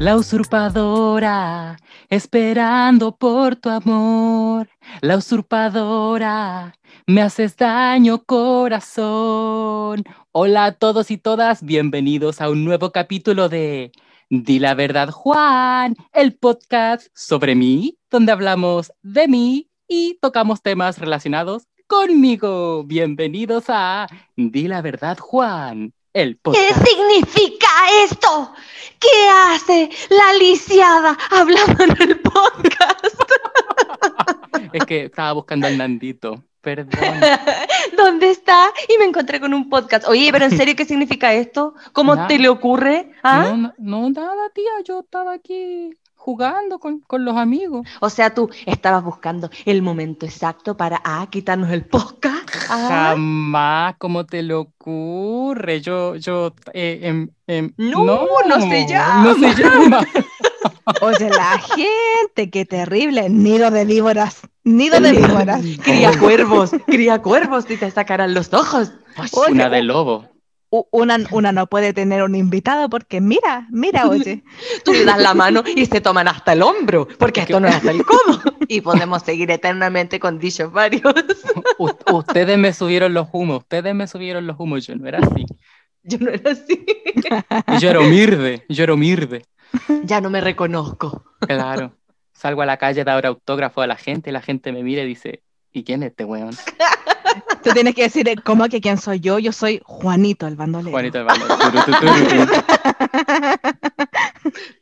La usurpadora, esperando por tu amor. La usurpadora, me haces daño corazón. Hola a todos y todas, bienvenidos a un nuevo capítulo de Di la verdad Juan, el podcast sobre mí, donde hablamos de mí y tocamos temas relacionados conmigo. Bienvenidos a Di la verdad Juan, el. ¿Qué significa esto? ¿Qué hace la lisiada hablando en el podcast? Es que estaba buscando al Nandito. Perdón. ¿Dónde está? Y me encontré con un podcast. Oye, pero en serio, ¿qué significa esto? ¿Cómo Nada. te le ocurre? ¿Ah? No, no, no, nada, tía. Yo estaba aquí jugando con, con los amigos. O sea, tú estabas buscando el momento exacto para ah, quitarnos el podcast. ¿Ah? Jamás, ¿cómo te le ocurre? Yo, yo, eh, em, em, No, no se llama. No se llama. Oye, la gente, qué terrible. Nido de víboras. Nido de víboras. Cría cuervos, cría cuervos y te sacarán los ojos. Oye, Una de lobo. Una, una no puede tener un invitado porque mira, mira, oye. Tú le das la mano y se toman hasta el hombro, porque esto no es hasta el codo. Y podemos seguir eternamente con dichos varios. U- ustedes me subieron los humos, ustedes me subieron los humos, yo no era así. Yo no era así. Yo era humilde, yo era humilde. Ya no me reconozco. Claro. Salgo a la calle a dar autógrafo a la gente, la gente me mira y dice, ¿y quién es este weón? Tú tienes que decir, ¿cómo que quién soy yo? Yo soy Juanito el bandolero. Juanito turu, tu.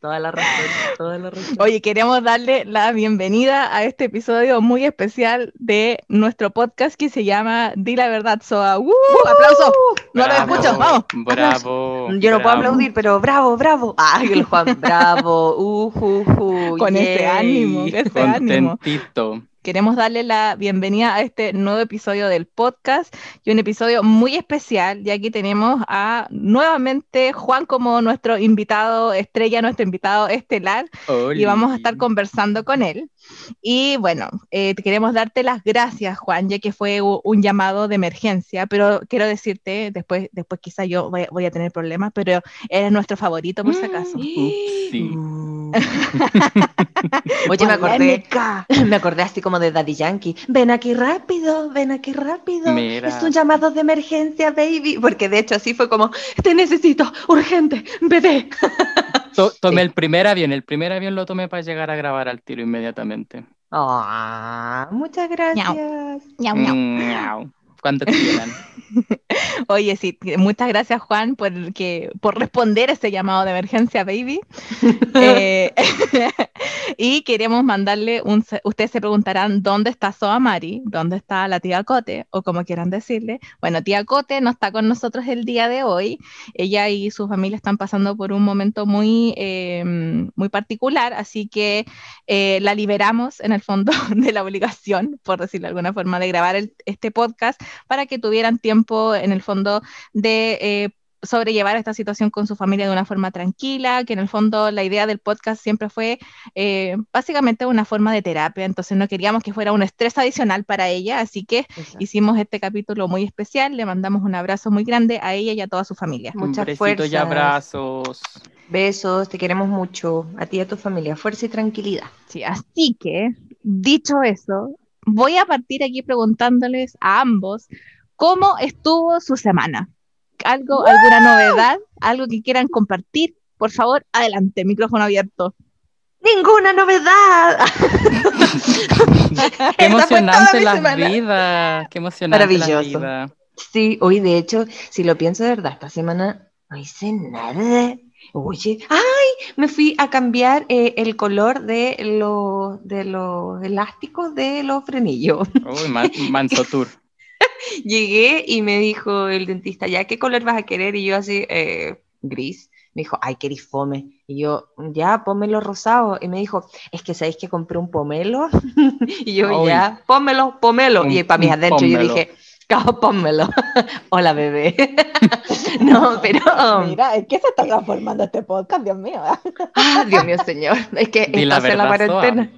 Toda la razón, toda la razón. Oye, queremos darle la bienvenida a este episodio muy especial de nuestro podcast que se llama Di la verdad, Soa. ¡Uh! ¡Aplauso! No lo escucho, vamos. Bravo. Yo no puedo aplaudir, pero bravo, bravo. Ay, el Juan, bravo. Uh, uh, uh, Con este yay. ánimo, que este ánimo. Queremos darle la bienvenida a este nuevo episodio del podcast y un episodio muy especial, ya que tenemos a nuevamente Juan como nuestro invitado estrella, nuestro invitado estelar, y vamos a estar conversando con él. Y bueno, eh, queremos darte las gracias, Juan, ya que fue un llamado de emergencia, pero quiero decirte, después, después quizá yo voy, voy a tener problemas, pero eres nuestro favorito por si acaso. sí. Mm. Oye, me acordé, me acordé así como de Daddy Yankee. Ven aquí rápido, ven aquí rápido. Mira. Es un llamado de emergencia, baby. Porque de hecho así fue como, te necesito, urgente, bebé. To- tomé el primer avión, el primer avión lo tomé para llegar a grabar al tiro inmediatamente. Ah, muchas gracias. Miau. Cuando quieran. Oye, sí, muchas gracias Juan por, que, por responder a ese llamado de emergencia, baby. Eh, y queremos mandarle un... Ustedes se preguntarán dónde está Soa Mari, dónde está la tía Cote, o como quieran decirle. Bueno, tía Cote no está con nosotros el día de hoy. Ella y su familia están pasando por un momento muy, eh, muy particular, así que eh, la liberamos en el fondo de la obligación, por decirlo de alguna forma, de grabar el- este podcast para que tuvieran tiempo en el fondo de eh, sobrellevar esta situación con su familia de una forma tranquila, que en el fondo la idea del podcast siempre fue eh, básicamente una forma de terapia, entonces no queríamos que fuera un estrés adicional para ella, así que hicimos este capítulo muy especial, le mandamos un abrazo muy grande a ella y a toda su familia. Un Muchas besito y fuerzas. abrazos. Besos, te queremos mucho. A ti y a tu familia. Fuerza y tranquilidad. Sí, así que, dicho eso, voy a partir aquí preguntándoles a ambos cómo estuvo su semana. ¿Algo, alguna novedad? ¿Algo que quieran compartir? Por favor, adelante, micrófono abierto. ¡Ninguna novedad! Qué emocionante la vida. Qué emocionante la Maravilloso. vida. Sí, hoy de hecho, si lo pienso de verdad, esta semana no hice nada. Oye, ¡ay! Me fui a cambiar eh, el color de los de los elásticos de los frenillos. Uy, man- manso tour. Llegué y me dijo el dentista, ¿ya qué color vas a querer? Y yo así, eh, gris. Me dijo, ay, querís fome. Y yo, ya, pónmelo rosado. Y me dijo, es que sabéis que compré un pomelo. y yo, ya, pónmelo, pomelo. Un- y para mis adentro yo pómelo. dije, "Cao, pónmelo. Hola, bebé. no, pero... Mira, ¿en qué se está transformando este podcast, Dios mío? Ah, Dios mío, señor. Es que Di la estás en la cuarentena.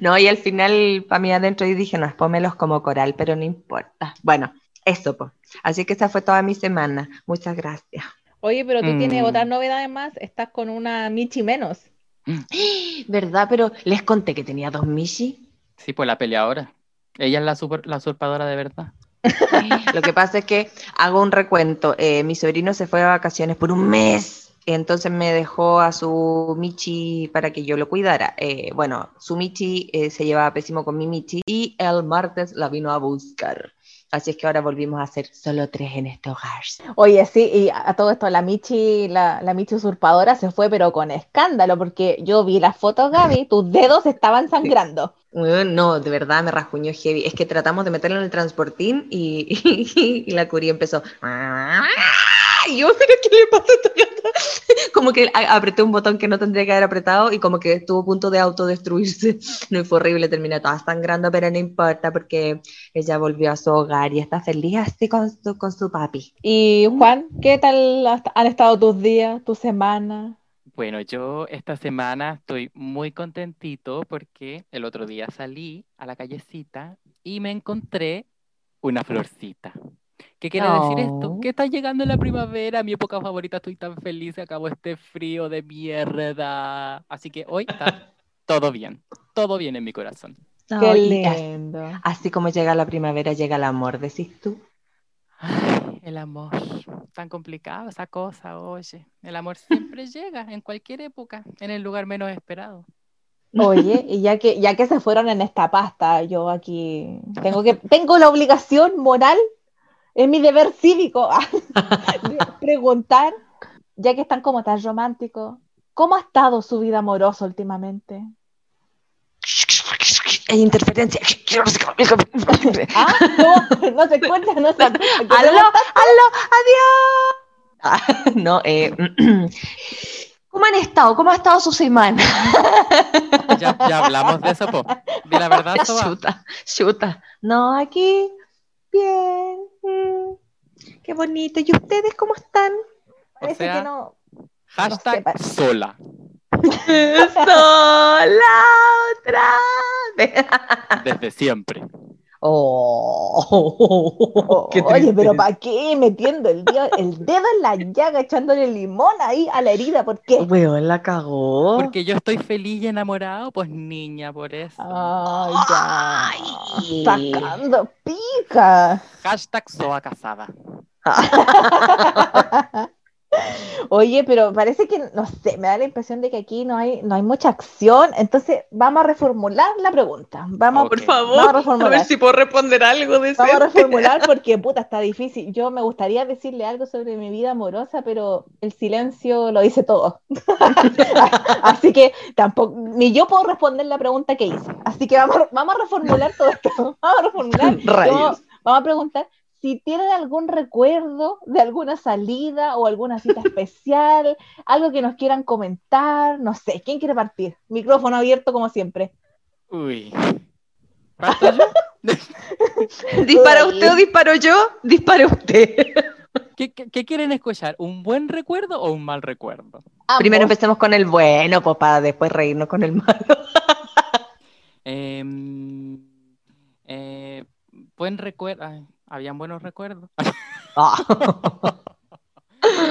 no, y al final, para mí adentro, yo dije, no, es pómelos como coral, pero no importa. Bueno, eso, pues. Así que esa fue toda mi semana. Muchas gracias. Oye, pero tú tienes Mm. otras novedades más, estás con una Michi menos. ¿Verdad? Pero les conté que tenía dos Michi. Sí, pues la peleadora. Ella es la, super, la usurpadora de verdad. Lo que pasa es que hago un recuento. Eh, mi sobrino se fue de vacaciones por un mes. Entonces me dejó a su Michi para que yo lo cuidara. Eh, bueno, su Michi eh, se llevaba pésimo con mi Michi y el martes la vino a buscar. Así es que ahora volvimos a ser solo tres en este hogar. Oye, sí, y a todo esto, la Michi, la, la Michi usurpadora se fue, pero con escándalo, porque yo vi las fotos, Gaby, tus dedos estaban sangrando. No, de verdad me rasguñó heavy. Es que tratamos de meterlo en el transportín y, y la curia empezó. Y yo, pero ¿qué le pasa a esta? Como que apreté un botón que no tendría que haber apretado y como que estuvo a punto de autodestruirse. No, fue horrible, terminé toda sangrando, pero no importa porque ella volvió a su hogar y está feliz así con su, con su papi. Y Juan, ¿qué tal han estado tus días, tu semana? Bueno, yo esta semana estoy muy contentito porque el otro día salí a la callecita y me encontré una florcita. ¿Qué quiere decir esto? Que está llegando la primavera, mi época favorita, estoy tan feliz, se acabó este frío de mierda. Así que hoy está todo bien, todo bien en mi corazón. Qué así- lindo. Así como llega la primavera, llega el amor, decís tú. Ay, el amor, tan complicado esa cosa, oye. El amor siempre llega en cualquier época, en el lugar menos esperado. Oye, y ya que, ya que se fueron en esta pasta, yo aquí tengo que, tengo la obligación moral, es mi deber cívico, de preguntar, ya que están como tan románticos, ¿cómo ha estado su vida amorosa últimamente? Hay interferencia. ¿Ah? No, no se escucha, no se escucha. ¿Qué ¡Aló! ¡Aló! ¡Adiós! Ah, no, eh, ¿cómo han estado? ¿Cómo ha estado su semana? Ya, ya hablamos de eso, po. Di la verdad, Soba. Chuta, chuta. No, aquí, bien. Mm, qué bonito. ¿Y ustedes cómo están? Parece sea, que no. Hashtag no sé, sola. Sola otra vez. Desde siempre. Oh, qué Oye, pero. ¿para qué metiendo el dedo, el dedo en la llaga, echándole limón ahí a la herida? ¿Por qué? Weón, la cagó. Porque yo estoy feliz y enamorado, pues niña, por eso. Ay, ya. Ay. Sacando pica. Hashtag soa casada. Oye, pero parece que, no sé, me da la impresión de que aquí no hay, no hay mucha acción. Entonces, vamos a reformular la pregunta. Vamos. Por favor, Vamos a a reformular. ver si puedo responder algo de Vamos a reformular porque, puta, está difícil. Yo me gustaría decirle algo sobre mi vida amorosa, pero el silencio lo dice todo. Así que tampoco, ni yo puedo responder la pregunta que hice. Así que vamos, a- vamos a reformular todo esto. Vamos a reformular. Rayos. Vamos, vamos a preguntar si tienen algún recuerdo de alguna salida o alguna cita especial, algo que nos quieran comentar, no sé, ¿quién quiere partir? Micrófono abierto como siempre. Uy. ¿Parto yo? ¿Dispara usted o disparo yo? Dispare usted. ¿Qué, qué, qué quieren escuchar? ¿Un buen recuerdo o un mal recuerdo? Ambos. Primero empecemos con el bueno, pues para después reírnos con el malo. Em, eh, buen recuerdo. Habían buenos recuerdos. Ah.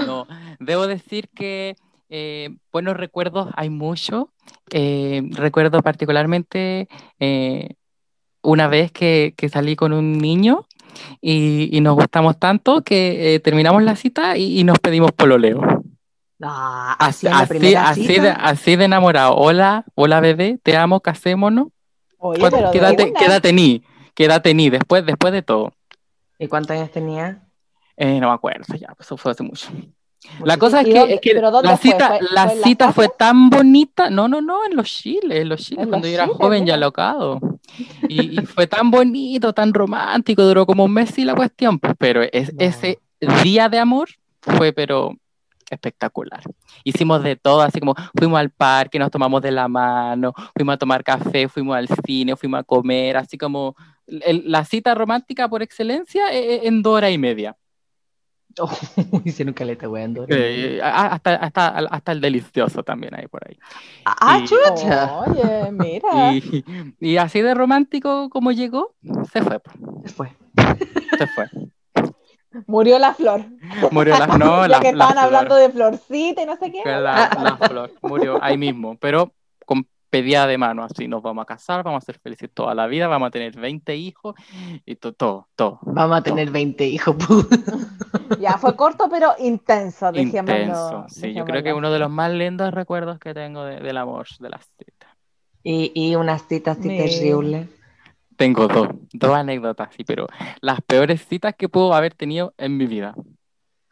No, debo decir que eh, buenos recuerdos hay mucho. Eh, recuerdo particularmente eh, una vez que, que salí con un niño y, y nos gustamos tanto que terminamos la cita y, y nos pedimos pololeo. Ah, Así, así así, de, así de enamorado. Hola, hola bebé, te amo, casémonos. Oye, ¿Cuánto- pero ¿Qué de edad, te- una. qué edad tení? ¿Qué edad tení? Después, después de todo. ¿Y cuántos años tenía? Eh, no me acuerdo, ya, eso fue hace mucho. La cosa es ¿Y que, es que la cita, ¿Fue- la fue la cita casa? fue tan bonita. No, no, no, en los chiles, en los chiles, En cuando los yo era joven y mira. alocado. Y, y fue tan bonito, tan romántico, duró como un mes y la cuestión, pues, pero es, No. ese día de amor fue, pero espectacular. Hicimos de todo, así como fuimos al parque, nos tomamos de la mano, fuimos a tomar café, fuimos al cine, fuimos a comer, así como el- la cita romántica por excelencia eh, en dos horas y media. Oh, hicieron caleta, weón. A- hasta, hasta, hasta el delicioso también hay por ahí. Ah, y- chucha. Oye, mira. Y, y así de romántico como llegó, se fue. Se fue. Se fue. Murió la flor. Murió la, no, ya la, que la estaban flor. hablando de florcita y no sé qué. La, la flor murió ahí mismo, pero pedida de mano, así nos vamos a casar, vamos a ser felices toda la vida, vamos a tener 20 hijos y to- todo, todo. Vamos a tener 20 hijos. Ya fue corto, pero intenso, dejémoslo. Intenso, sí, yo creo que uno de los más lindos recuerdos que tengo de- del amor, de las citas. Y, y unas citas así terribles. Tengo dos, dos anécdotas, sí, pero las peores citas que puedo haber tenido en mi vida.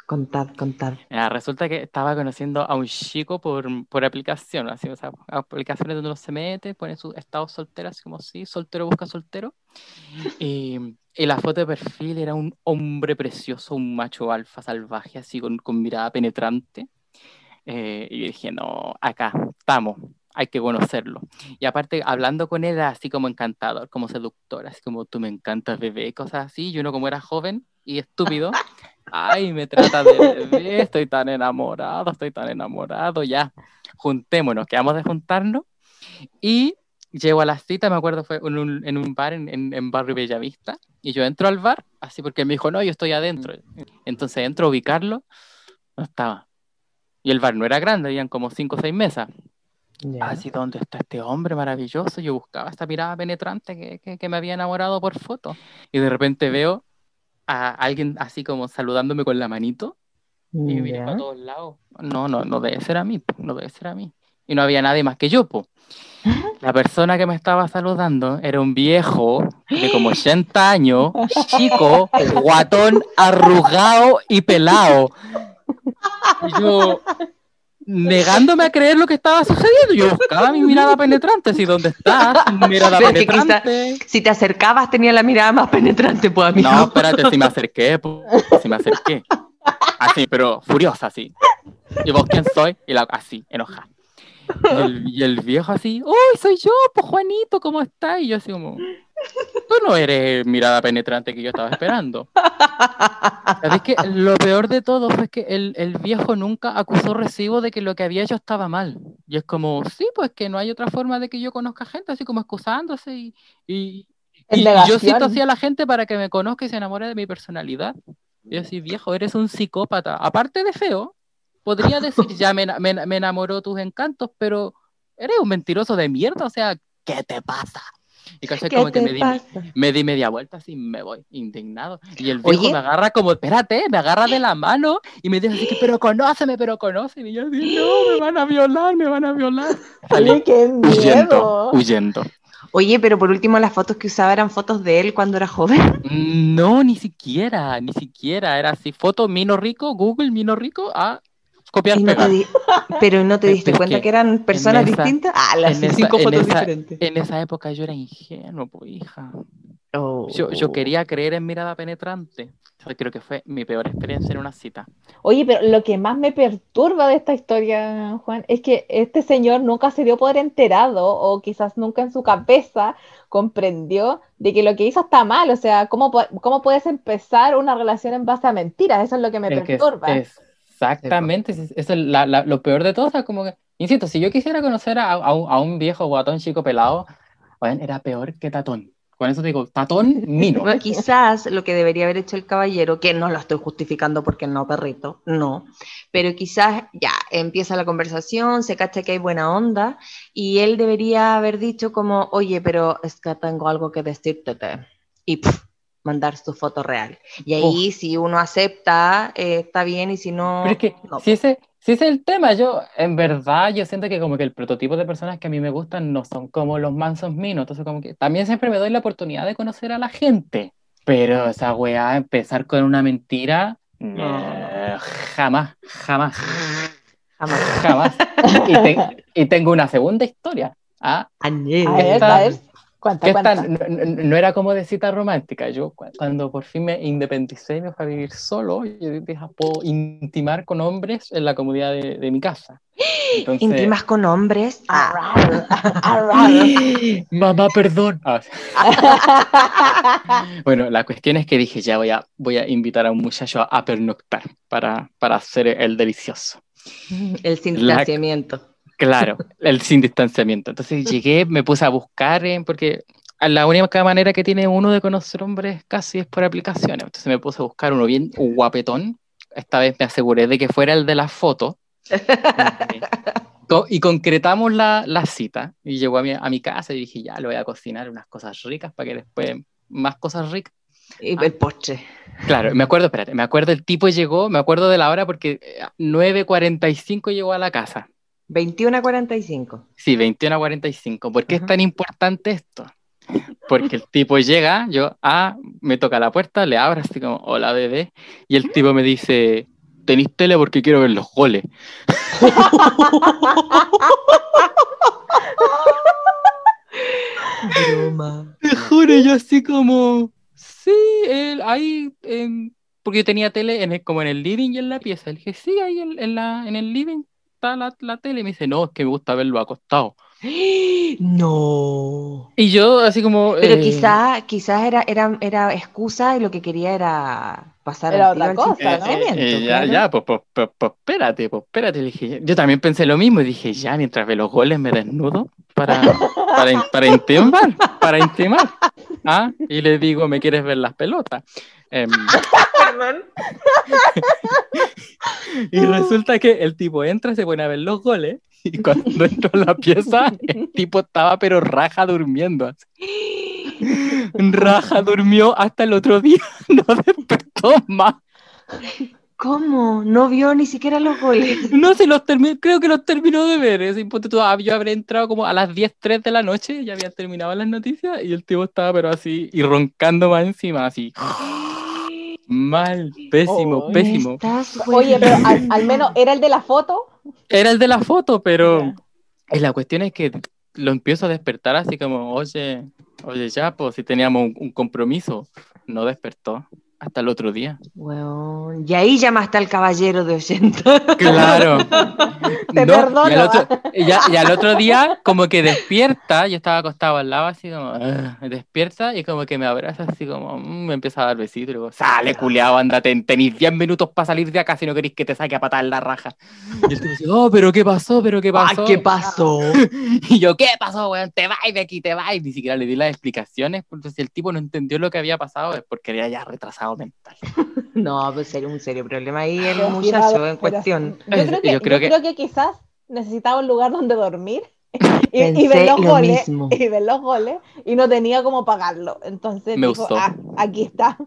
Contad, contad. Resulta que estaba conociendo a un chico por, por aplicación, así, o sea, aplicaciones donde uno se mete, pone su estado soltero, así como sí, soltero busca soltero. Y, la foto de perfil era un hombre precioso, un macho alfa salvaje, así con, con mirada penetrante. Eh, y dije, no, acá estamos, hay que conocerlo. Y aparte, hablando con él, así como encantador, como seductor, así como tú me encantas, bebé, cosas así. Y uno, como era joven y estúpido, ay, me trata de bebé, estoy tan enamorado, estoy tan enamorado, ya, juntémonos, quedamos de juntarnos. Y llego a la cita, me acuerdo, fue en un, en un bar en, en, en Barrio Bellavista. Y yo entro al bar, así porque él me dijo, no, yo estoy adentro. Entonces entro a ubicarlo, no estaba. Y el bar no era grande, habían como cinco o seis mesas. Ya. Así, ¿dónde está este hombre maravilloso? Yo buscaba esta mirada penetrante que, que, que me había enamorado por foto. Y de repente veo a alguien así como saludándome con la manito. Y miré para todos lados. No, no, no debe ser a mí, no debe ser a mí. Y no había nadie más que yo, po. La persona que me estaba saludando era un viejo de como 80 años, chico, guatón, arrugado y pelado. Y yo, negándome a creer lo que estaba sucediendo, yo buscaba mi mirada penetrante, así, ¿dónde estás? Mi mirada Pero es que quizá- penetrante. Si te acercabas, tenía la mirada más penetrante, pues, amigo. No, espérate, si me acerqué, po, si me acerqué. Así, pero furiosa, así. ¿Y vos quién soy? Y la, así, enojada. Y el, y el viejo así, ¡Uy, soy yo, pues Juanito, ¿cómo estás? Y yo así como, tú no eres mirada penetrante que yo estaba esperando. ¿Sabes qué? Lo peor de todo fue que el, el viejo nunca acusó recibo de que lo que había hecho estaba mal. Y es como, sí, pues que no hay otra forma de que yo conozca gente, así como excusándose y, y, y- yo cito así a la gente para que me conozca y se enamore de mi personalidad. Y así, viejo, eres un psicópata. Aparte de feo, podría decir, ya me, me, me enamoró tus encantos, pero eres un mentiroso de mierda, o sea, ¿qué te pasa? Y ¿Qué como que me di, me di media vuelta así, me voy, indignado. Y el viejo Oye. me agarra como, espérate, me agarra de la mano y me dice así que, pero conóceme, pero conóceme. Y yo así, no, me van a violar, me van a violar. Salí qué huyendo, miedo. huyendo. Oye, pero por último, las fotos que usaba eran fotos de él cuando era joven. No, ni siquiera, ni siquiera. Era así, foto Mino Rico, Google Mino Rico, a copiar, Y no te pegar. di- Pero no te diste cuenta que eran personas esa- distintas. Ah, las en esa- cinco en fotos esa- diferentes. En esa época yo era ingenuo, pues, hija. Oh. Yo, yo quería creer en mirada penetrante. Yo creo que fue mi peor experiencia en una cita. Oye, pero lo que más me perturba de esta historia, Juan, es que este señor nunca se dio por enterado o quizás nunca en su cabeza comprendió de que lo que hizo está mal. O sea, ¿cómo, cómo puedes empezar una relación en base a mentiras? Eso es lo que me Es que es- perturba. Exactamente, es- eso es la- la- lo peor de todo. O sea, como que, insisto, si yo quisiera conocer a, a un, a un viejo guatón chico pelado, oigan, era peor que Tatón. Con eso te digo, Tatón, Mino. Bueno, quizás lo que debería haber hecho el caballero, que no lo estoy justificando porque no, perrito, no, pero quizás ya empieza la conversación, se cacha que hay buena onda y él debería haber dicho como, oye, pero es que tengo algo que decirte te", y pf, mandar su foto real. Y ahí si uno acepta, eh, está bien y si no... Pero es que no. si ese, si ese es el tema, yo, en verdad, yo siento que como que el prototipo de personas que a mí me gustan no son como los mansos minos, entonces como que también siempre me doy la oportunidad de conocer a la gente, pero esa weá, empezar con una mentira, eh, jamás, jamás, Jamás. jamás. Y, te- y tengo una segunda historia, ¿ah? A ver, a ver, cuenta, cuenta. no, no- no era como de cita romántica. Yo cu- cuando por fin me independicé y me fui a vivir solo, yo dije, "Ah, puedo intimar con hombres en la comodidad de, de mi casa. Entonces, ¿Intimas con hombres? Ah, Arrar, arrar. Mamá, perdón. Ah, bueno, la cuestión es que dije, ya voy a, voy a invitar a un muchacho a, a pernoctar para, para hacer el delicioso. el sin La- distanciamiento. Claro, el sin distanciamiento. Entonces llegué, me puse a buscar, eh, porque la única manera que tiene uno de conocer hombres casi es por aplicaciones. Entonces me puse a buscar uno bien guapetón, esta vez me aseguré de que fuera el de la foto. Co- y concretamos la, la cita. Y llegó a mi, a mi casa y dije, ya, le voy a cocinar unas cosas ricas para que después más cosas ricas. Y el postre. Claro, me acuerdo, espérate, me acuerdo el tipo llegó, me acuerdo de la hora porque eh, 9.45 llegó a la casa. 21 a 45. Sí, 21 a 45. ¿Por qué es tan importante esto? Porque el tipo llega, yo, ah, me toca la puerta, le abro así como, hola bebé, y el tipo me dice, ¿tenéis tele porque quiero ver los goles? Broma. Te juro, yo así como, sí, él, ahí, en- porque yo tenía tele en el- como en el living y en la pieza. Le dije, sí, ahí en, en la, en el living está la, la tele. Y me dice, no, es que me gusta verlo acostado. No. Y yo así como... Pero eh, quizás quizás era, era, era excusa y lo que quería era pasar Era otra cosa, ¿no? distanciamiento, Eh, ya, ya, pues, pues, pues, pues, espérate, pues, espérate. Le dije, yo también pensé lo mismo y dije, ya, mientras ve los goles me desnudo para, para, para intimar, para intimar. ¿Ah? Y le digo, ¿me quieres ver las pelotas? Em, Perdón. y resulta que el tipo entra, se pone a ver los goles y cuando entró a la pieza, el tipo estaba pero raja durmiendo. así. Raja durmió hasta el otro día, no despertó más. ¿Cómo? No vio ni siquiera los goles. No se los terminó, creo que los terminó de ver. Ese ah, yo habré entrado como a las 10, 3 de la noche, ya habían terminado las noticias y el tipo estaba pero así y roncando más encima, así. Mal, pésimo, pésimo. Estás Oye, pero al menos era el de la foto. Era el de la foto, pero Ya. eh, la cuestión es que lo empiezo a despertar así como, oye, oye, ya, pues si teníamos un, un compromiso, no despertó hasta el otro día. Y ahí llamaste al caballero de 80. Claro. Te No, perdono. Y al, otro, y al otro día, como que despierta, yo estaba acostado al lado, así como, "Ah", despierta y como que me abraza, así como, mm, me empieza a dar besitos. Y digo, sale, culiao, ándate, tenéis 10 minutos para salir de acá si no queréis que te saque a patar la raja. Y el tipo dice, oh, pero ¿qué pasó? ¿Pero qué Ay, pasó? ¿qué pasó? Y yo, ¿qué pasó, weón? Te vas de aquí, te vas. Ni siquiera le di las explicaciones, porque si el tipo no entendió lo que había pasado es porque era ya retrasado mental. No, pues sería un serio problema ahí el Pero muchacho pero- en cuestión. Yo creo que, Yo creo yo que- creo que quizás necesitaba un lugar donde dormir y, ver los lo goles mismo. y ver los goles y no tenía cómo pagarlo. Entonces Me dijo, gustó. "Ah, aquí está.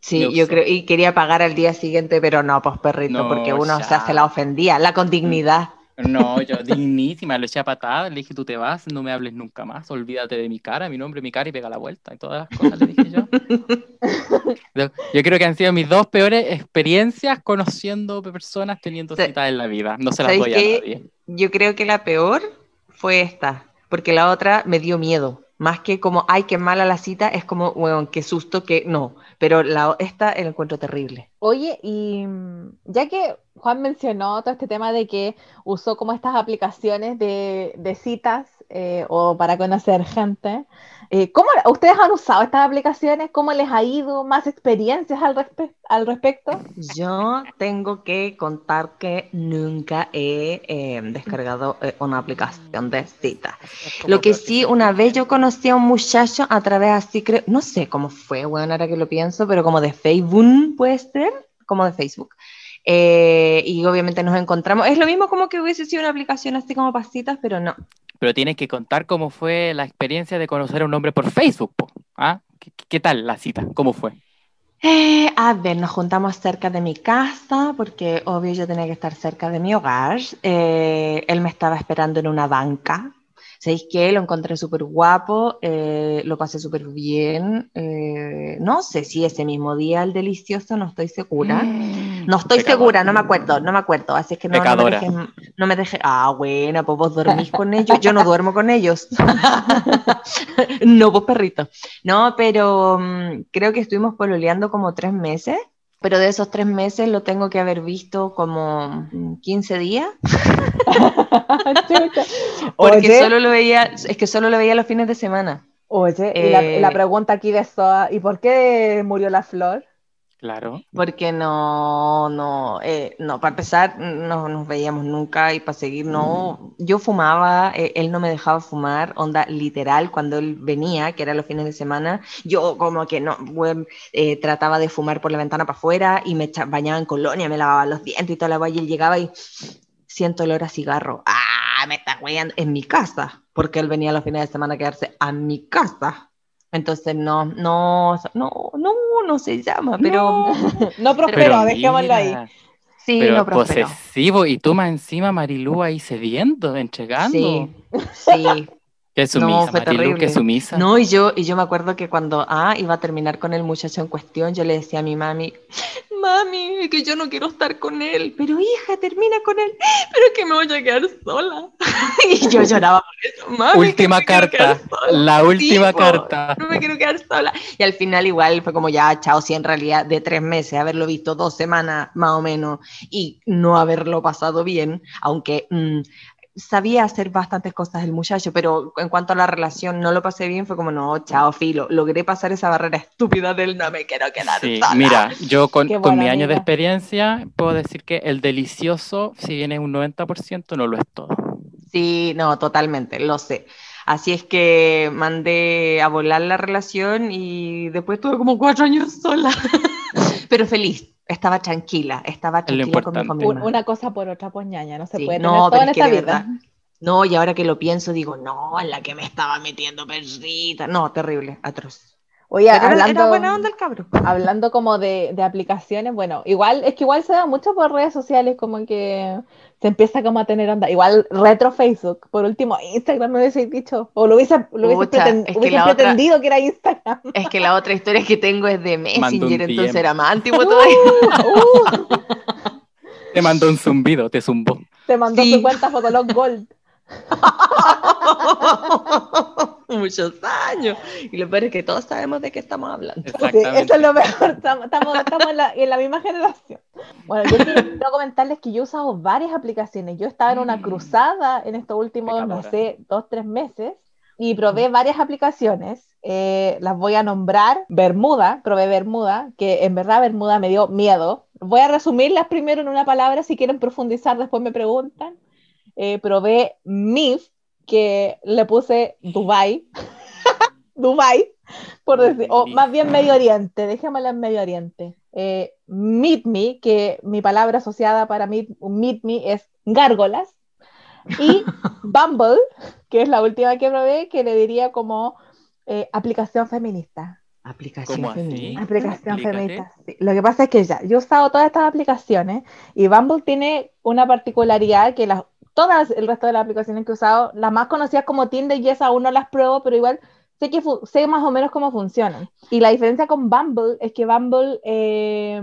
Sí, Me yo creo, y quería pagar al día siguiente, pero no, pues perrito, No, porque uno se ya. hace la ofendía, la con dignidad. No, yo dignísima, lo eché a patada, le dije, tú te vas, no me hables nunca más, olvídate de mi cara, mi nombre, mi cara y pega la vuelta. Y todas las cosas le dije yo. Yo creo que han sido mis dos peores experiencias conociendo personas teniendo citas en la vida. No se las ¿Sabéis doy a nadie. Yo creo que la peor fue esta, porque la otra me dio miedo. Más que como, ay, qué mala la cita, es como, weón, qué susto, que no. Pero la, esta el encuentro terrible. Oye, y mm, ya que Juan mencionó todo este tema de que usó como estas aplicaciones de, de citas eh, o para conocer gente, eh, ¿cómo ustedes han usado estas aplicaciones? ¿Cómo les ha ido? ¿Más experiencias al, respe- al respecto? Yo tengo que contar que nunca he eh, descargado eh, una aplicación de cita. Lo que sí, una vez yo conocí a un muchacho a través así, creo, no sé cómo fue, bueno, ahora que lo pienso, pero como de Facebook, puede ser, como de Facebook. Eh, y obviamente nos encontramos. Es lo mismo como que hubiese sido una aplicación así como pasitas, pero no. Pero tienes que contar cómo fue la experiencia de conocer a un hombre por Facebook. po, ¿Ah? ¿Qué, qué tal la cita? ¿Cómo fue? Eh, a ver, nos juntamos cerca de mi casa, porque obvio yo tenía que estar cerca de mi hogar. Eh, él me estaba esperando en una banca. ¿Sabéis qué? Lo encontré súper guapo, eh, lo pasé súper bien. eh, no sé si ese mismo día el delicioso, no estoy segura. No estoy Pecadora. segura, no me acuerdo, no me acuerdo. Así es que no, no me Pecadora. dejen, no me deje- Ah, bueno, pues vos dormís con ellos. Yo no duermo con ellos. no, pues perrito. No, pero mm, creo que estuvimos pololeando como tres meses. Pero de esos tres meses lo tengo que haber visto como mm, 15 días. Chucha. Porque Oye, solo lo veía, es que solo lo veía los fines de semana. oye, y la, eh, la pregunta aquí de Soa, ¿y por qué murió la flor? Claro. Porque no, no, eh, no, para empezar, no nos veíamos nunca y para seguir, no. Yo fumaba, eh, él no me dejaba fumar, onda literal, cuando él venía, que era los fines de semana, yo como que no, eh, trataba de fumar por la ventana para afuera y me bañaba en colonia, me lavaba los dientes y toda la guay, y él llegaba y siento olor a cigarro. ¡Ah! Me está guayando en mi casa, porque él venía los fines de semana a quedarse a mi casa. Entonces, no, no, no, no, no se llama, pero No prosperó, dejémoslo ahí. sí, pero no prosperó. posesivo y tú más encima, Marilú, ahí cediendo, entregando. Sí, sí. Qué sumisa, fue Marilú, terrible. qué sumisa. No, y yo, y yo me acuerdo que cuando ah, iba a terminar con el muchacho en cuestión, yo le decía a mi mami, mami, que yo no quiero estar con él, pero hija, termina con él, pero es que me voy a quedar sola. y yo lloraba por eso, mami. última carta, sola". la última Sí, carta. No me quiero quedar sola. Y al final igual fue como ya, chao, sí, en realidad de tres meses, haberlo visto dos semanas más o menos y no haberlo pasado bien, aunque mm, sabía hacer bastantes cosas el muchacho, pero en cuanto a la relación no lo pasé bien, fue como, no, chao, filo, logré pasar esa barrera estúpida del no me quiero quedar Sí, sola. mira, yo con, mi año de experiencia puedo decir que el delicioso, si bien es un 90%, no lo es todo. Sí, no, totalmente, lo sé. Así es que mandé a volar la relación y después tuve como cuatro años sola, pero feliz, estaba tranquila, estaba tranquila conmigo importante. Un- misma. una cosa por otra, pues ñaña, no se Sí, puede no, tener todo en es que esta de vida. verdad, No, y ahora que lo pienso, digo, no, en la que me estaba metiendo perrita. No, terrible, atroz. Oye, Pero hablando, era buena onda el cabro. hablando como de, de aplicaciones, bueno, igual, es que igual se da mucho por redes sociales, como que se empieza como a tener onda. Igual retro Facebook, por último, Instagram me hubiese dicho, o lo hubiese, lo hubiese, Pucha, preten- es que hubiese la otra- pretendido que era Instagram. Es que la otra historia que tengo es de Messenger, entonces era más antiguo todavía. Uh, Te mandó un zumbido, te zumbó. te mandó Sí. su cuenta Fotolog Gold. Muchos años. Y lo peor es que todos sabemos de qué estamos hablando. Sí, eso es lo mejor, estamos, estamos, estamos en, la, en la misma generación. Bueno, yo quiero, comentarles que yo he usado varias aplicaciones. Yo estaba en una Mm. cruzada en estos últimos, no sé, dos, tres meses y probé varias aplicaciones. Eh, las voy a nombrar. Bermuda, probé Bermuda, que en verdad Bermuda me dio miedo. Voy a resumirlas primero en una palabra, si quieren profundizar después me preguntan. Eh, probé MIF, que le puse Dubai. Dubai, por decir, o más bien Medio Oriente, dejémosla en Medio Oriente. Eh, Meet Me, que mi palabra asociada para Meet, Meet Me es gárgolas. Y Bumble, que es la última que probé, que le diría como eh, aplicación feminista. Aplicación femenina. Aplicación Explícate. feminista. sí. Lo que pasa es que ya, yo he usado todas estas aplicaciones y Bumble tiene una particularidad que las, todas el resto de las aplicaciones que he usado, las más conocidas como Tinder y esas aún no las pruebo, pero igual sé que sé más o menos cómo funcionan. Y la diferencia con Bumble es que Bumble, eh,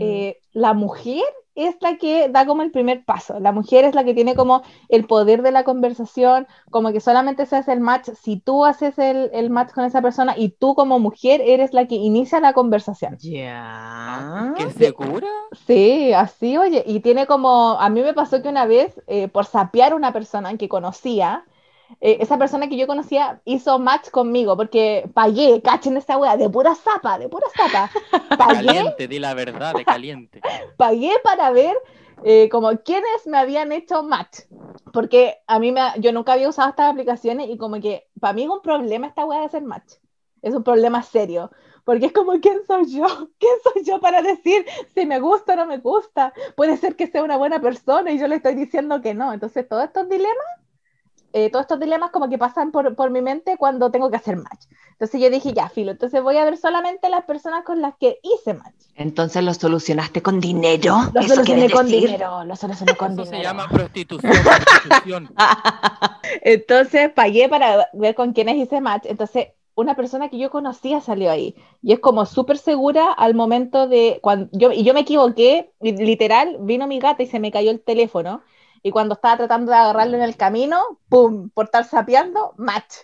eh, la mujer es la que da como el primer paso. La mujer es la que tiene como el poder de la conversación, como que solamente se hace el match si tú haces el, el match con esa persona y tú como mujer eres la que inicia la conversación. Ya. ¿Qué segura? Sí, así, oye, y tiene como, a mí me pasó que una vez, eh, por sapear a una persona que conocía, eh, esa persona que yo conocía hizo match conmigo, porque pagué, cachen esa wea, de pura zapa, de pura zapa. Pagué, Caliente, di la verdad, de caliente. pagué para ver eh, como quiénes me habían hecho match. Porque a mí me, yo nunca había usado estas aplicaciones y como que para mí es un problema esta wea de hacer match. Es un problema serio. Porque es como, ¿quién soy yo? ¿Quién soy yo para decir si me gusta o no me gusta? Puede ser que sea una buena persona y yo le estoy diciendo que no. Entonces, todos estos dilemas, eh, todos estos dilemas como que pasan por, por mi mente cuando tengo que hacer match. Entonces yo dije, ya, filo, entonces voy a ver solamente las personas con las que hice match. Entonces lo solucionaste con dinero. Lo ¿Eso solucioné con decir? dinero, lo solucioné con Eso dinero. se llama prostitución. prostitución. Entonces pagué para ver con quiénes hice match. Entonces, una persona que yo conocía salió ahí. Y es como súper segura al momento de cuando yo, y yo me equivoqué, literal, vino mi gata y se me cayó el teléfono. Y cuando estaba tratando de agarrarlo en el camino, ¡pum! Por estar sapeando, match.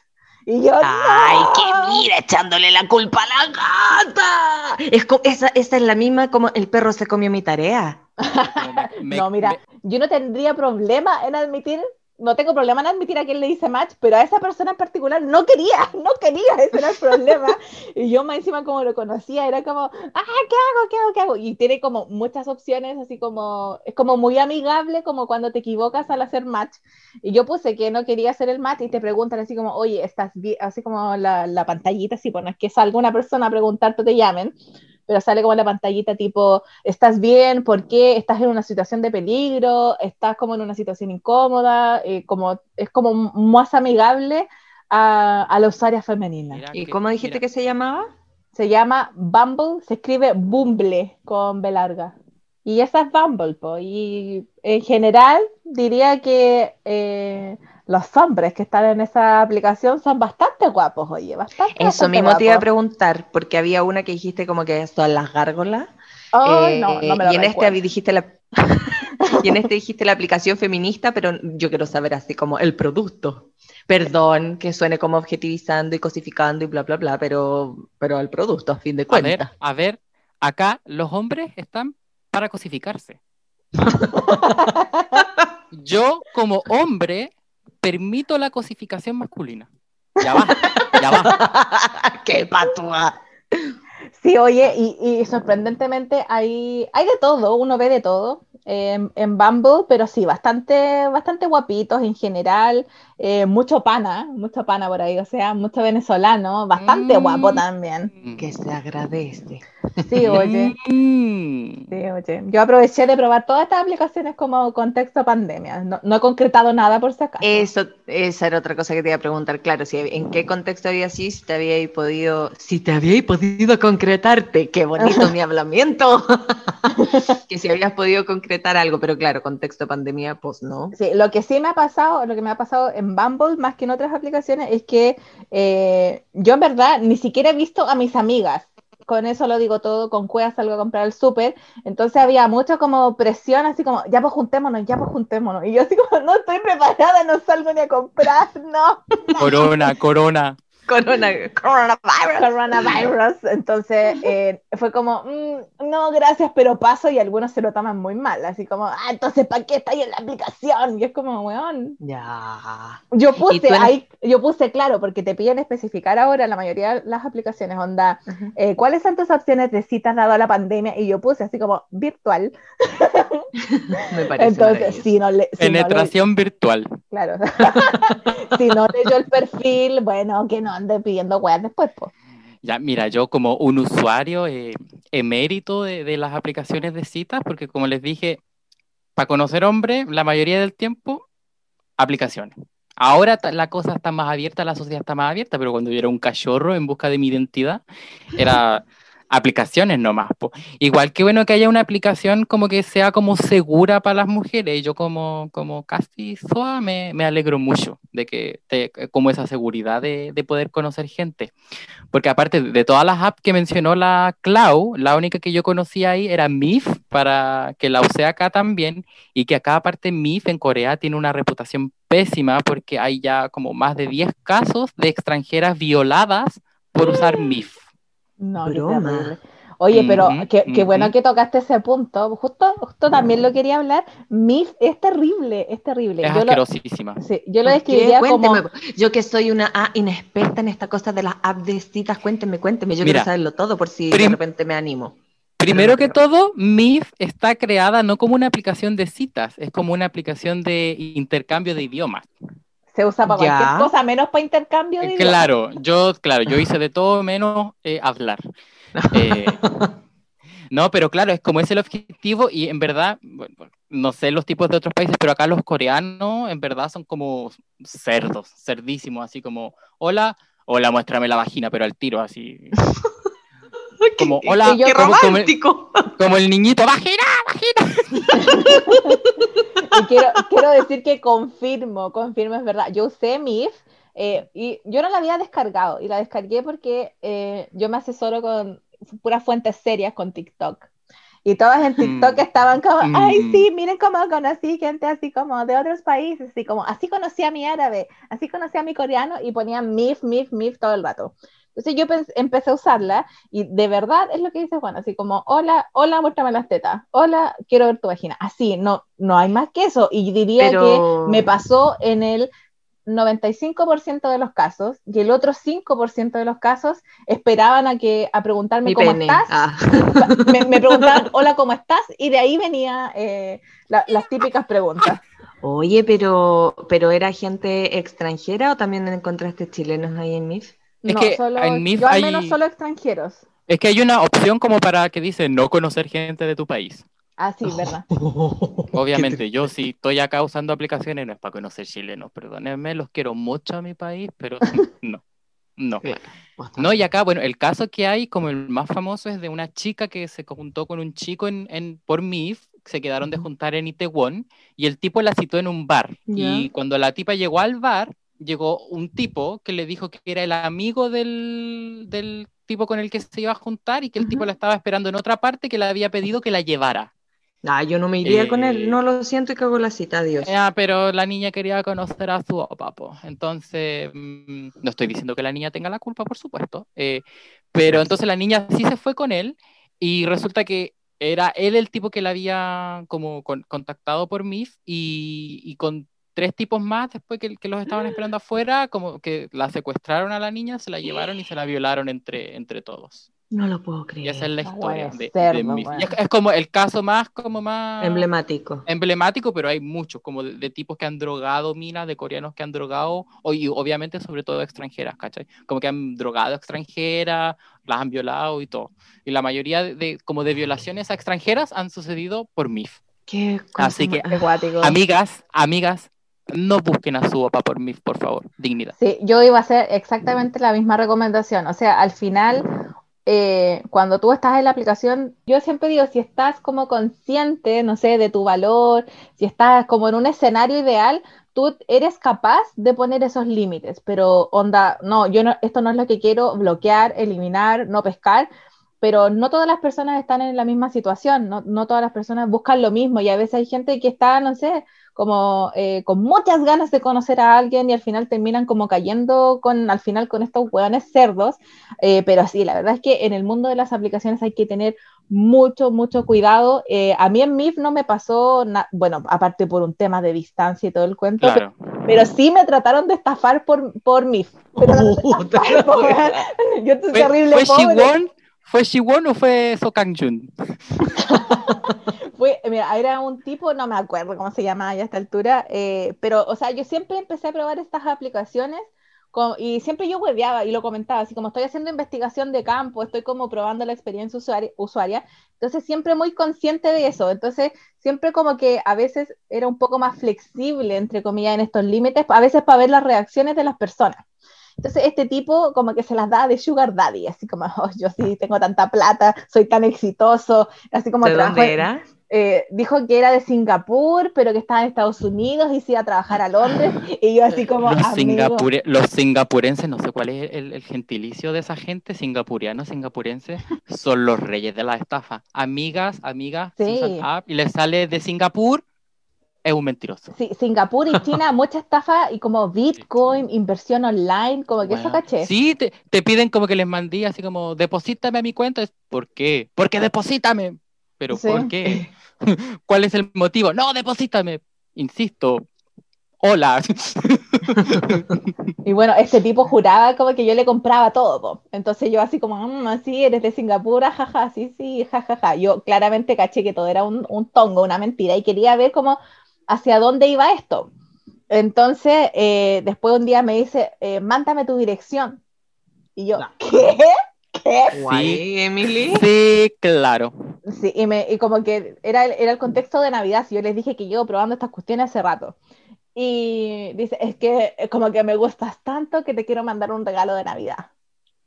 Y yo, Ay, ¡no! qué mira, echándole la culpa a la gata. Es esa, esa es la misma como el perro se comió mi tarea. Como me- me- no, mira, me- yo no tendría problema en admitir no tengo problema en admitir a quién le hice match, pero a esa persona en particular no quería, no quería, ese era el problema. y yo más encima como lo conocía, era como, ah, ¿qué hago? ¿Qué hago? ¿Qué hago? Y tiene como muchas opciones, así como, es como muy amigable, como cuando te equivocas al hacer match. Y yo puse que no quería hacer el match y te preguntan así como, oye, ¿estás bien? Así como la, la pantallita, así, bueno, es que salga una persona a preguntarte, te llamen pero sale como la pantallita tipo, ¿estás bien? ¿Por qué? ¿Estás en una situación de peligro? ¿Estás como en una situación incómoda? Eh, como, es como más amigable a, a las áreas femeninas. ¿Y cómo dijiste que se llamaba? Se llama Bumble, se escribe Bumble con B larga. Y esa es Bumble, po. y en general diría que eh, los hombres que están en esa aplicación son bastante guapos, oye, bastante. Eso mismo te iba a preguntar, porque había una que dijiste como que son las gárgolas. Ay, no, no me lo y en este dijiste la y en este dijiste la aplicación feminista, pero yo quiero saber así como el producto. Perdón que suene como objetivizando y cosificando y bla bla bla, pero pero el producto a fin de cuentas. A ver, a ver, acá los hombres están para cosificarse. yo como hombre permito la cosificación masculina. Ya va, ya va. ¡Qué patua! Sí, oye, y, sorprendentemente hay, hay de todo, uno ve de todo en, en Bumble, pero sí, bastante, bastante guapitos en general, eh, mucho pana, mucho pana por ahí, o sea, mucho venezolano, bastante guapo mm. también. Que se agradece. Sí, oye. Sí, oye. Yo aproveché de probar todas estas aplicaciones como contexto pandemia. No, he concretado nada por si acaso. Eso, esa era otra cosa que te iba a preguntar, claro, si, en qué contexto había sido, si te había podido, si te había podido concretarte, qué bonito mi hablamiento, que si habías podido concretar algo, pero claro, contexto pandemia, pues no. Sí, lo que sí me ha pasado, lo que me ha pasado en Bumble, más que en otras aplicaciones, es que eh, yo en verdad ni siquiera he visto a mis amigas con eso lo digo todo, con cuevas salgo a comprar el súper, entonces había mucha como presión, así como, ya pues juntémonos, ya pues juntémonos, y yo así como, no estoy preparada, no salgo ni a comprar, no. Corona, corona. Corona, coronavirus. Coronavirus. Entonces eh, fue como, mm, no, gracias, pero paso y algunos se lo toman muy mal. Así como, ah, entonces, ¿para qué está ahí en la aplicación? Y es como, weón. Ya. Yo puse ahí, yo puse claro, porque te piden especificar ahora la mayoría de las aplicaciones, onda, eh, ¿cuáles son tus opciones de citas dado a la pandemia? Y yo puse así como virtual. Me parece. Entonces, si no le. Penetración virtual. Claro. si no leyó el perfil, bueno, que no ande pidiendo weas después, pues. Ya, mira, yo como un usuario eh, emérito de, de, las aplicaciones de citas, porque como les dije, para conocer hombre, la mayoría del tiempo, aplicaciones. Ahora la cosa está más abierta, la sociedad está más abierta, pero cuando yo era un cachorro en busca de mi identidad, era aplicaciones nomás. Po. Igual que bueno que haya una aplicación como que sea como segura para las mujeres. Yo como, como casi soa me, alegro mucho de que te, como esa seguridad de, de, poder conocer gente. Porque aparte de todas las apps que mencionó la Clau, la única que yo conocía ahí era MIF, para que la use acá también, y que acá aparte MIF en Corea tiene una reputación pésima porque hay ya como más de 10 casos de extranjeras violadas por usar MIF. No, Broma. Oye, pero qué, bueno que tocaste ese punto. Justo, justo también lo quería hablar. MIF es terrible, es terrible. Es yo asquerosísima. Lo, sí, yo lo describiría como... Yo que soy una A inexperta en esta cosa de las apps de citas, cuénteme, cuénteme. Yo quiero saberlo todo por si de repente me animo. Primero que todo, MIF está creada no como una aplicación de citas, es como una aplicación de intercambio de idiomas se usa para cualquier cosa, menos para intercambio. De claro, yo, claro, yo hice de todo menos eh, hablar. Eh, no, pero claro, es como es el objetivo y en verdad, no sé los tipos de otros países, pero acá los coreanos en verdad son como cerdos, cerdísimos, así como, hola, hola, muéstrame la vagina, pero al tiro, así. como, hola, qué, romántico. Como, el niñito, vagina, vagina. y quiero, quiero decir que confirmo, confirmo, es verdad. Yo usé MIF eh, y yo no la había descargado y la descargué porque eh, yo me asesoro con puras fuentes serias con TikTok. Y todas en TikTok mm. estaban como, ay, mm. sí, miren cómo conocí gente así como de otros países, así como, así conocí a mi árabe, así conocí a mi coreano y ponían MIF, MIF, MIF todo el rato. Entonces yo empecé a usarla y de verdad es lo que dice Juan, así como, hola, hola, muéstrame las tetas, hola, quiero ver tu vagina. Así, no, no hay más que eso. Y diría que me pasó en el 95% de los casos y el otro 5% de los casos esperaban a que a preguntarme cómo estás. Ah. Me, preguntaban, hola, ¿cómo estás? Y de ahí venía eh, las típicas preguntas. Oye, pero, pero ¿era gente extranjera o también encontraste chilenos ahí en MIF? Es no, que solo, en MIF yo al menos solo extranjeros. Es que hay una opción como para que dice no conocer gente de tu país. Ah, sí, verdad. Obviamente, yo sí estoy acá usando aplicaciones, no es para conocer chilenos, perdónenme, los quiero mucho a mi país, pero no, no. No, y acá, bueno, el caso que hay, como el más famoso, es de una chica que se juntó con un chico en, en por MIF, se quedaron de juntar en Itaewon, y el tipo la citó en un bar. Y cuando la tipa llegó al bar, llegó un tipo que le dijo que era el amigo del, del tipo con el que se iba a juntar y que el tipo la estaba esperando en otra parte que le había pedido que la llevara. Ah, yo no me iría con él, no lo siento y cago la cita, adiós. Ah, pero la niña quería conocer a su papo. Entonces, mm, no estoy diciendo que la niña tenga la culpa, por supuesto. Eh, pero entonces la niña sí se fue con él y resulta que era él el tipo que la había como contactado por MIF y, y, con tres tipos más después que, que, los estaban esperando afuera, como que la secuestraron a la niña, se la llevaron y se la violaron entre, entre todos. No lo puedo creer. Y esa es la historia de, es, como el caso más como más emblemático. Emblemático, pero hay muchos, como de, tipos que han drogado minas, de coreanos que han drogado, y obviamente sobre todo extranjeras, ¿cachai? Como que han drogado extranjeras, las han violado y todo. Y la mayoría de, como de violaciones a extranjeras han sucedido por MIF. Qué Así que, amigas, amigas, no busquen a su papá por MIF, por favor. Dignidad. Sí, yo iba a hacer exactamente la misma recomendación. O sea, al final eh, cuando tú estás en la aplicación, yo siempre digo, si estás como consciente, no sé, de tu valor, si estás como en un escenario ideal, tú eres capaz de poner esos límites, pero onda, no, yo esto no es lo que quiero, bloquear, eliminar, no pescar, pero no todas las personas están en la misma situación, no, no todas las personas buscan lo mismo y a veces hay gente que está, no sé, como eh, con muchas ganas de conocer a alguien y al final terminan como cayendo con, al final con estos hueones cerdos, eh, pero sí, la verdad es que en el mundo de las aplicaciones hay que tener mucho, mucho cuidado. Eh, a mí en MIF no me pasó, bueno, aparte por un tema de distancia y todo el cuento, pero, sí me trataron de estafar por, por MIF. yo estoy terrible. ¿Fue Shiwon o fue So Jun? Fue, mira, era un tipo, no me acuerdo cómo se llama a esta altura, eh, pero, o sea, yo siempre empecé a probar estas aplicaciones y siempre yo hueveaba y lo comentaba, así como estoy haciendo investigación de campo, estoy como probando la experiencia usuaria, entonces siempre muy consciente de eso, entonces siempre como que a veces era un poco más flexible, entre comillas, en estos límites, a veces para ver las reacciones de las personas. Entonces, este tipo como que se las da de sugar daddy, así como, oh, yo sí tengo tanta plata, soy tan exitoso, así como... ¿De dónde era? Eh, dijo que era de Singapur, pero que estaba en Estados Unidos y se iba a trabajar a Londres. Y yo así como... Los, los singapurenses, no sé cuál es el, gentilicio de esa gente, singapurianos, singapurenses, son los reyes de la estafa. Amigas, amigas, y les sale de Singapur es un mentiroso. Sí, Singapur y China, mucha estafa y como Bitcoin, inversión online, como que eso caché. Sí, te, te, piden como que les mandé así como, deposítame a mi cuenta. ¿Por qué? Porque deposítame. ¿Pero por qué? ¿Cuál es el motivo? No, deposítame. Insisto, hola. y bueno, este tipo juraba como que yo le compraba todo. Entonces yo así como, mm, así eres de Singapur, ah, jaja, sí, sí, jajaja. Yo claramente caché que todo era un, un tongo, una mentira y quería ver cómo hacia dónde iba esto. Entonces, eh, después un día me dice, eh, mándame tu dirección. Y yo, ¿qué? ¿Qué? Sí, Emily. Sí, claro. Sí, y, me, y como que era, era el contexto de Navidad, yo les dije que llevo probando estas cuestiones hace rato. Y dice, es que como que me gustas tanto que te quiero mandar un regalo de Navidad.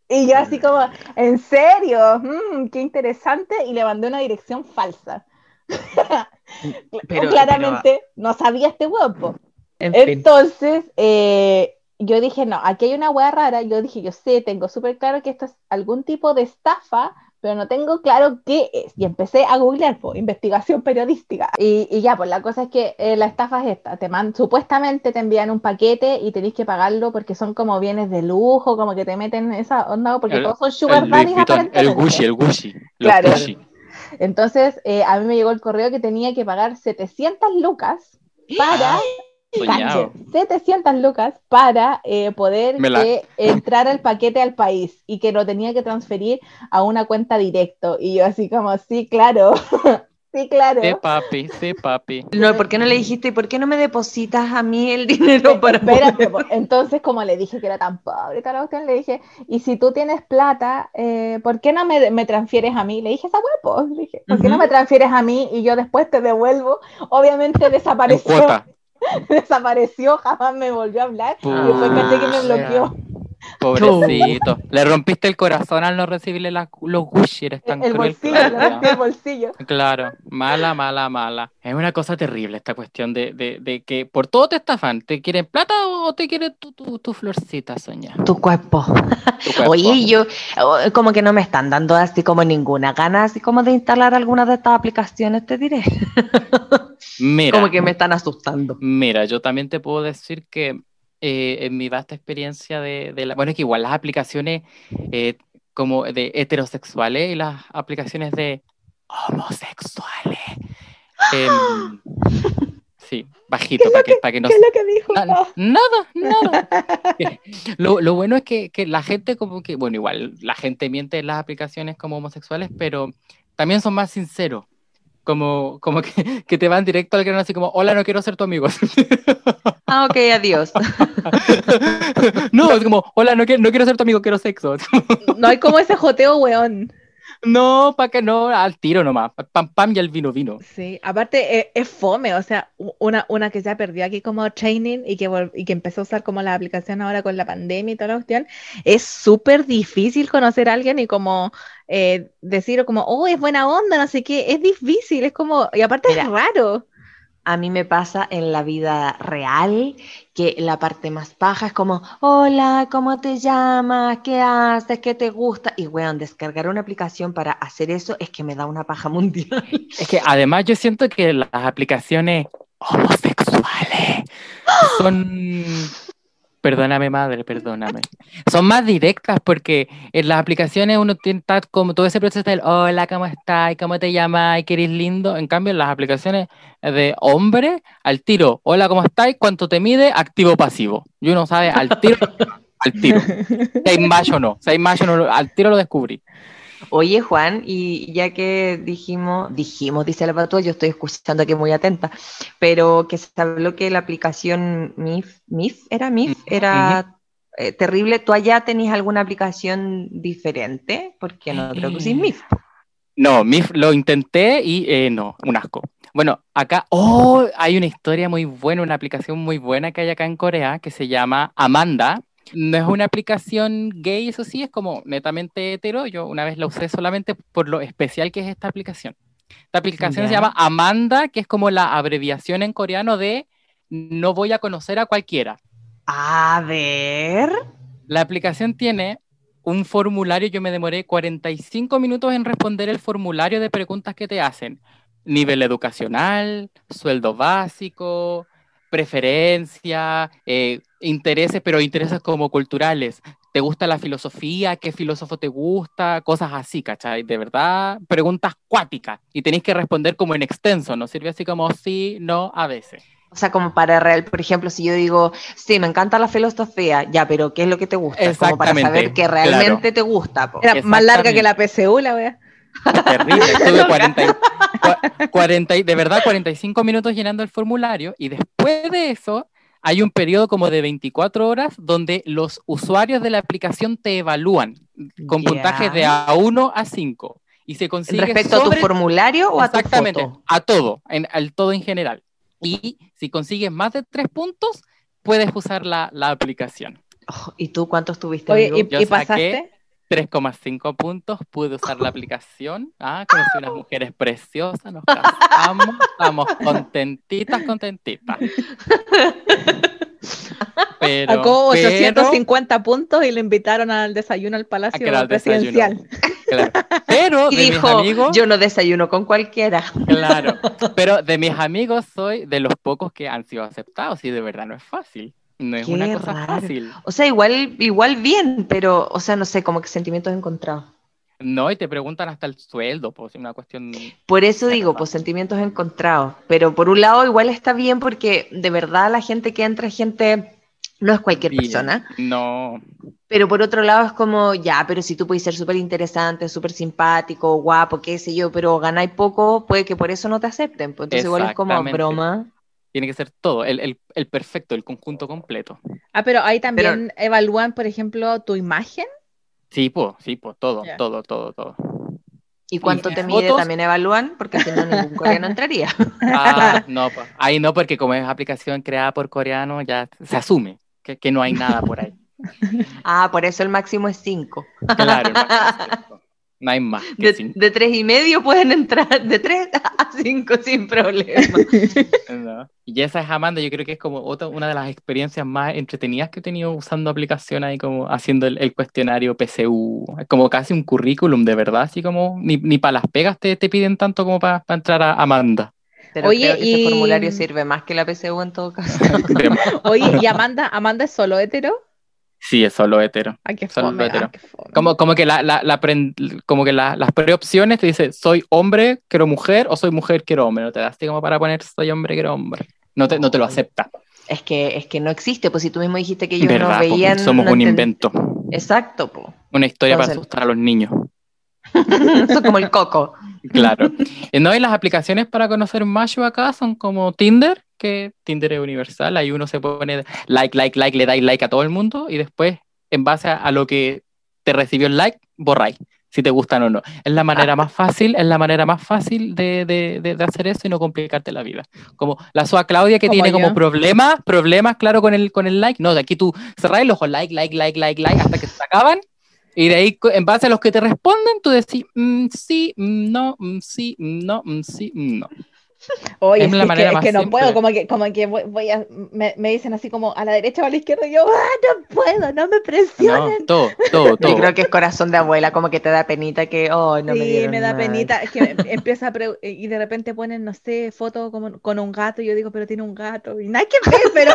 Y yo así como, ¿en serio? Mm, qué interesante. Y le mandé una dirección falsa. pero, claramente no sabía este huevo. Entonces, eh, yo dije, no, aquí hay una hueá rara. Yo dije, yo sé, tengo súper claro que esto es algún tipo de estafa, pero no tengo claro qué es. Y empecé a googlear, pues, investigación periodística. Y, y, ya, pues la cosa es que eh, la estafa es esta. Te man, supuestamente te envían un paquete y tenés que pagarlo porque son como bienes de lujo, como que te meten esa onda, porque El- todos son sugar daddies el. Gucci, el Gucci. los Claro. Gucci. Entonces, eh, a mí me llegó el correo que tenía que pagar 700 lucas para, Soñado. cachen, 700 lucas para eh, poder la- que entrara el paquete al país y que lo tenía que transferir a una cuenta directo. Y yo así como, sí, claro, sí, claro. Sí, papi, sí, papi. No, ¿por qué no le dijiste, ¿y por qué no me depositas a mí el dinero para Espérate, poder- po. entonces como le dije que era tan pobre cuestión, le dije, y si tú tienes plata, eh, ¿por qué no me, me transfieres a mí? Le dije esa huevo, le dije, ¿por qué no me transfieres a mí y yo después te devuelvo? Obviamente En desapareció, cuota. desapareció, jamás me volvió a hablar y después que me bloqueó. Pobrecito. Le rompiste el corazón al no recibirle las- los Gucci. Eres tan El cruel. bolsillo, rompí el bolsillo. Claro, mala, mala, mala. Es una cosa terrible esta cuestión de, de, de que por todo te estafan. ¿Te quieren plata o te quieren tu, tu, tu florcita, soña? tu cuerpo? Tu cuerpo. Oye, yo oh, como que no me están dando así como ninguna gana, así como de instalar alguna de estas aplicaciones, te diré. Mira, Como que me están asustando. mira, yo también te puedo decir que eh, en mi vasta experiencia de, de la, bueno, es que igual las aplicaciones eh, como de heterosexuales y las aplicaciones de homosexuales. em, sí, bajito, para que, para que no ¿Qué es lo que dijo? Na- Nada, nada. Lo, lo bueno es que, que la gente como que, bueno, igual la gente miente en las aplicaciones como homosexuales, pero también son más sinceros. Como, como que, que te van directo al grano así como, hola, no quiero ser tu amigo. Ah, ok, adiós. no, es como, hola, no quiero, no quiero ser tu amigo, quiero sexo. No hay como ese joteo, weón. No, para que no, al tiro nomás. Pam, pam, y el vino, vino. Sí, aparte eh, es, fome, o sea, una, una que ya perdió aquí como training y que, y que empezó a usar como la aplicación ahora con la pandemia y toda la cuestión, es súper difícil conocer a alguien y como eh, decir como, oh, es buena onda, no sé qué, es difícil, es como, y aparte es Mira. raro. A mí me pasa en la vida real que la parte más paja es como, hola, ¿cómo te llamas? ¿Qué haces? ¿Qué te gusta? Y weón, descargar una aplicación para hacer eso es que me da una paja mundial. Es que además yo siento que las aplicaciones homosexuales son... Perdóname, madre, perdóname. Son más directas porque en las aplicaciones uno tiene como todo ese proceso del hola, ¿cómo estás? ¿Cómo te llamas? ¿Qué eres lindo? En cambio, en las aplicaciones de hombre, al tiro, hola, ¿cómo estás? ¿Cuánto te mide? Activo pasivo. Y uno sabe al tiro, al tiro. Si hay o no, si hay macho o no, al tiro lo descubrí. Oye, Juan, y ya que dijimos, dijimos, dice la patua, yo estoy escuchando aquí muy atenta, pero que se habló que la aplicación MIF, MIF era MIF, era eh, terrible. ¿Tú allá tenías alguna aplicación diferente? Porque no creo que uses Eh, MIF. No, MIF lo intenté y eh, no, un asco. Bueno, acá, oh, hay una historia muy buena, una aplicación muy buena que hay acá en Corea que se llama Amanda. No es una aplicación gay, eso sí, es como netamente hetero. Yo una vez la usé solamente por lo especial que es esta aplicación. Esta aplicación se llama Amanda, que es como la abreviación en coreano de no voy a conocer a cualquiera. A ver. La aplicación tiene un formulario, yo me demoré 45 minutos en responder el formulario de preguntas que te hacen. Nivel educacional, sueldo básico, preferencia, eh, intereses, pero intereses como culturales. ¿Te gusta la filosofía? ¿Qué filósofo te gusta? Cosas así, ¿cachai? De verdad, preguntas cuáticas. Y tenéis que responder como en extenso, ¿no? Sirve así como sí, no, a veces. O sea, como para real, por ejemplo, si yo digo, sí, me encanta la filosofía, ya, pero ¿qué es lo que te gusta? Como para Exactamente, saber que claro. realmente te gusta. po. Era más larga que la PSU, la wea. Terrible, estuve 40, y- cua- 40 y- de verdad 45 minutos llenando el formulario y después de eso hay un periodo como de 24 horas donde los usuarios de la aplicación te evalúan con Ya. puntajes de A1 a 5 y se consigue ¿Respecto a tu formulario o a tu Exactamente, foto? a todo, en, al todo en general. Y si consigues más de 3 puntos, puedes usar la, la aplicación. Oh, ¿Y tú cuántos tuviste, Oye, amigo? ¿y, Yo y saqué- pasaste? 3,5 puntos, pude usar la aplicación. Ah, conocí unas mujeres preciosas, nos casamos, estamos contentitas, contentitas. Pero, Sacó pero- 850 puntos y lo invitaron al desayuno al Palacio Presidencial. claro. Pero Y de mis dijo, amigos, yo no desayuno con cualquiera. claro. Pero de mis amigos soy de los pocos que han sido aceptados y de verdad no es fácil. No es Qué una cosa raro. fácil. O sea, igual, igual bien, pero, o sea, no sé, como que sentimientos encontrados. No, y te preguntan hasta el sueldo, pues es una cuestión. Por eso digo, pues sentimientos encontrados. Pero por un lado igual está bien porque de verdad la gente que entra es gente, no es cualquier bien. persona. No, Pero por otro lado es como, ya, pero si tú puedes ser súper interesante, súper simpático, guapo, qué sé yo, pero ganáis poco, puede que por eso no te acepten. Pues entonces igual es como broma. Tiene que ser todo, el, el, el perfecto, el conjunto completo. Ah, pero ahí también evalúan, por ejemplo, tu imagen. Sí, pues, sí, pues, todo, todo, todo, todo. ¿Y cuánto ¿Y te mide? fotos? También evalúan, porque si no, ningún coreano entraría. Ah, no, pues, ahí no, porque como es aplicación creada por coreano, ya se asume que, que no hay nada por ahí. Ah, por eso el máximo es 5. Claro, no, no hay más que De, cinco, de tres y medio pueden entrar, de 3 a 5 sin problema. ¿no? Y esa es Amanda, yo creo que es como otra, una de las experiencias más entretenidas que he tenido usando aplicación ahí, como haciendo el, el cuestionario PSU. Es como casi un currículum, de verdad, así como ni, ni para las pegas te, te piden tanto como para entrar a Amanda. Pero Oye, creo que y- ese formulario sirve más que la PSU en todo caso. Oye, ¿y Amanda, Amanda es solo hetero? Sí, es solo hetero. Ay, qué Solo fome, hetero. qué fome. Como, como que, la, la, la como que la- las preopciones te dice soy hombre, quiero mujer, o soy mujer, quiero hombre. No te das como para poner soy hombre, quiero hombre. No te, no te lo acepta. Es que, es que no existe, pues si tú mismo dijiste que ellos ¿Verdad? no po? veían. Somos no un invento. Exacto, po. Una historia para asustar a los niños. Eso es como el coco. Claro. Y no, y las aplicaciones para conocer macho acá son como Tinder, que Tinder es universal. Ahí uno se pone like, like, like, le dais like a todo el mundo y después, en base a, a lo que te recibió el like, borráis si te gustan o no. Es la manera más fácil, es la manera más fácil de, de- de- de hacer eso y no complicarte la vida. Como la SOA Claudia que Como tiene yo. como problemas, problemas, claro, con el, con el like. No, de aquí tú cerrás el ojo, like, like, like, like, like, hasta que se acaban. Y de ahí, en base a los que te responden, tú decís, mm, sí, mm, no, mm, sí, mm, no, mm, sí, mm, no. Oye, Es la es, manera que, es más que no simple. puedo, como que, como que voy, voy a, me, me dicen así como a la derecha o a la izquierda y yo, ah, no puedo, no me No, presionen. todo, todo, todo. Yo creo que es corazón de abuela, como que te da penita que, oh, no me sí, dieron me da penita, es que me- empieza a pre- y de repente ponen, no sé, foto como, con un gato y yo digo, pero tiene un gato y nada que ver, pero,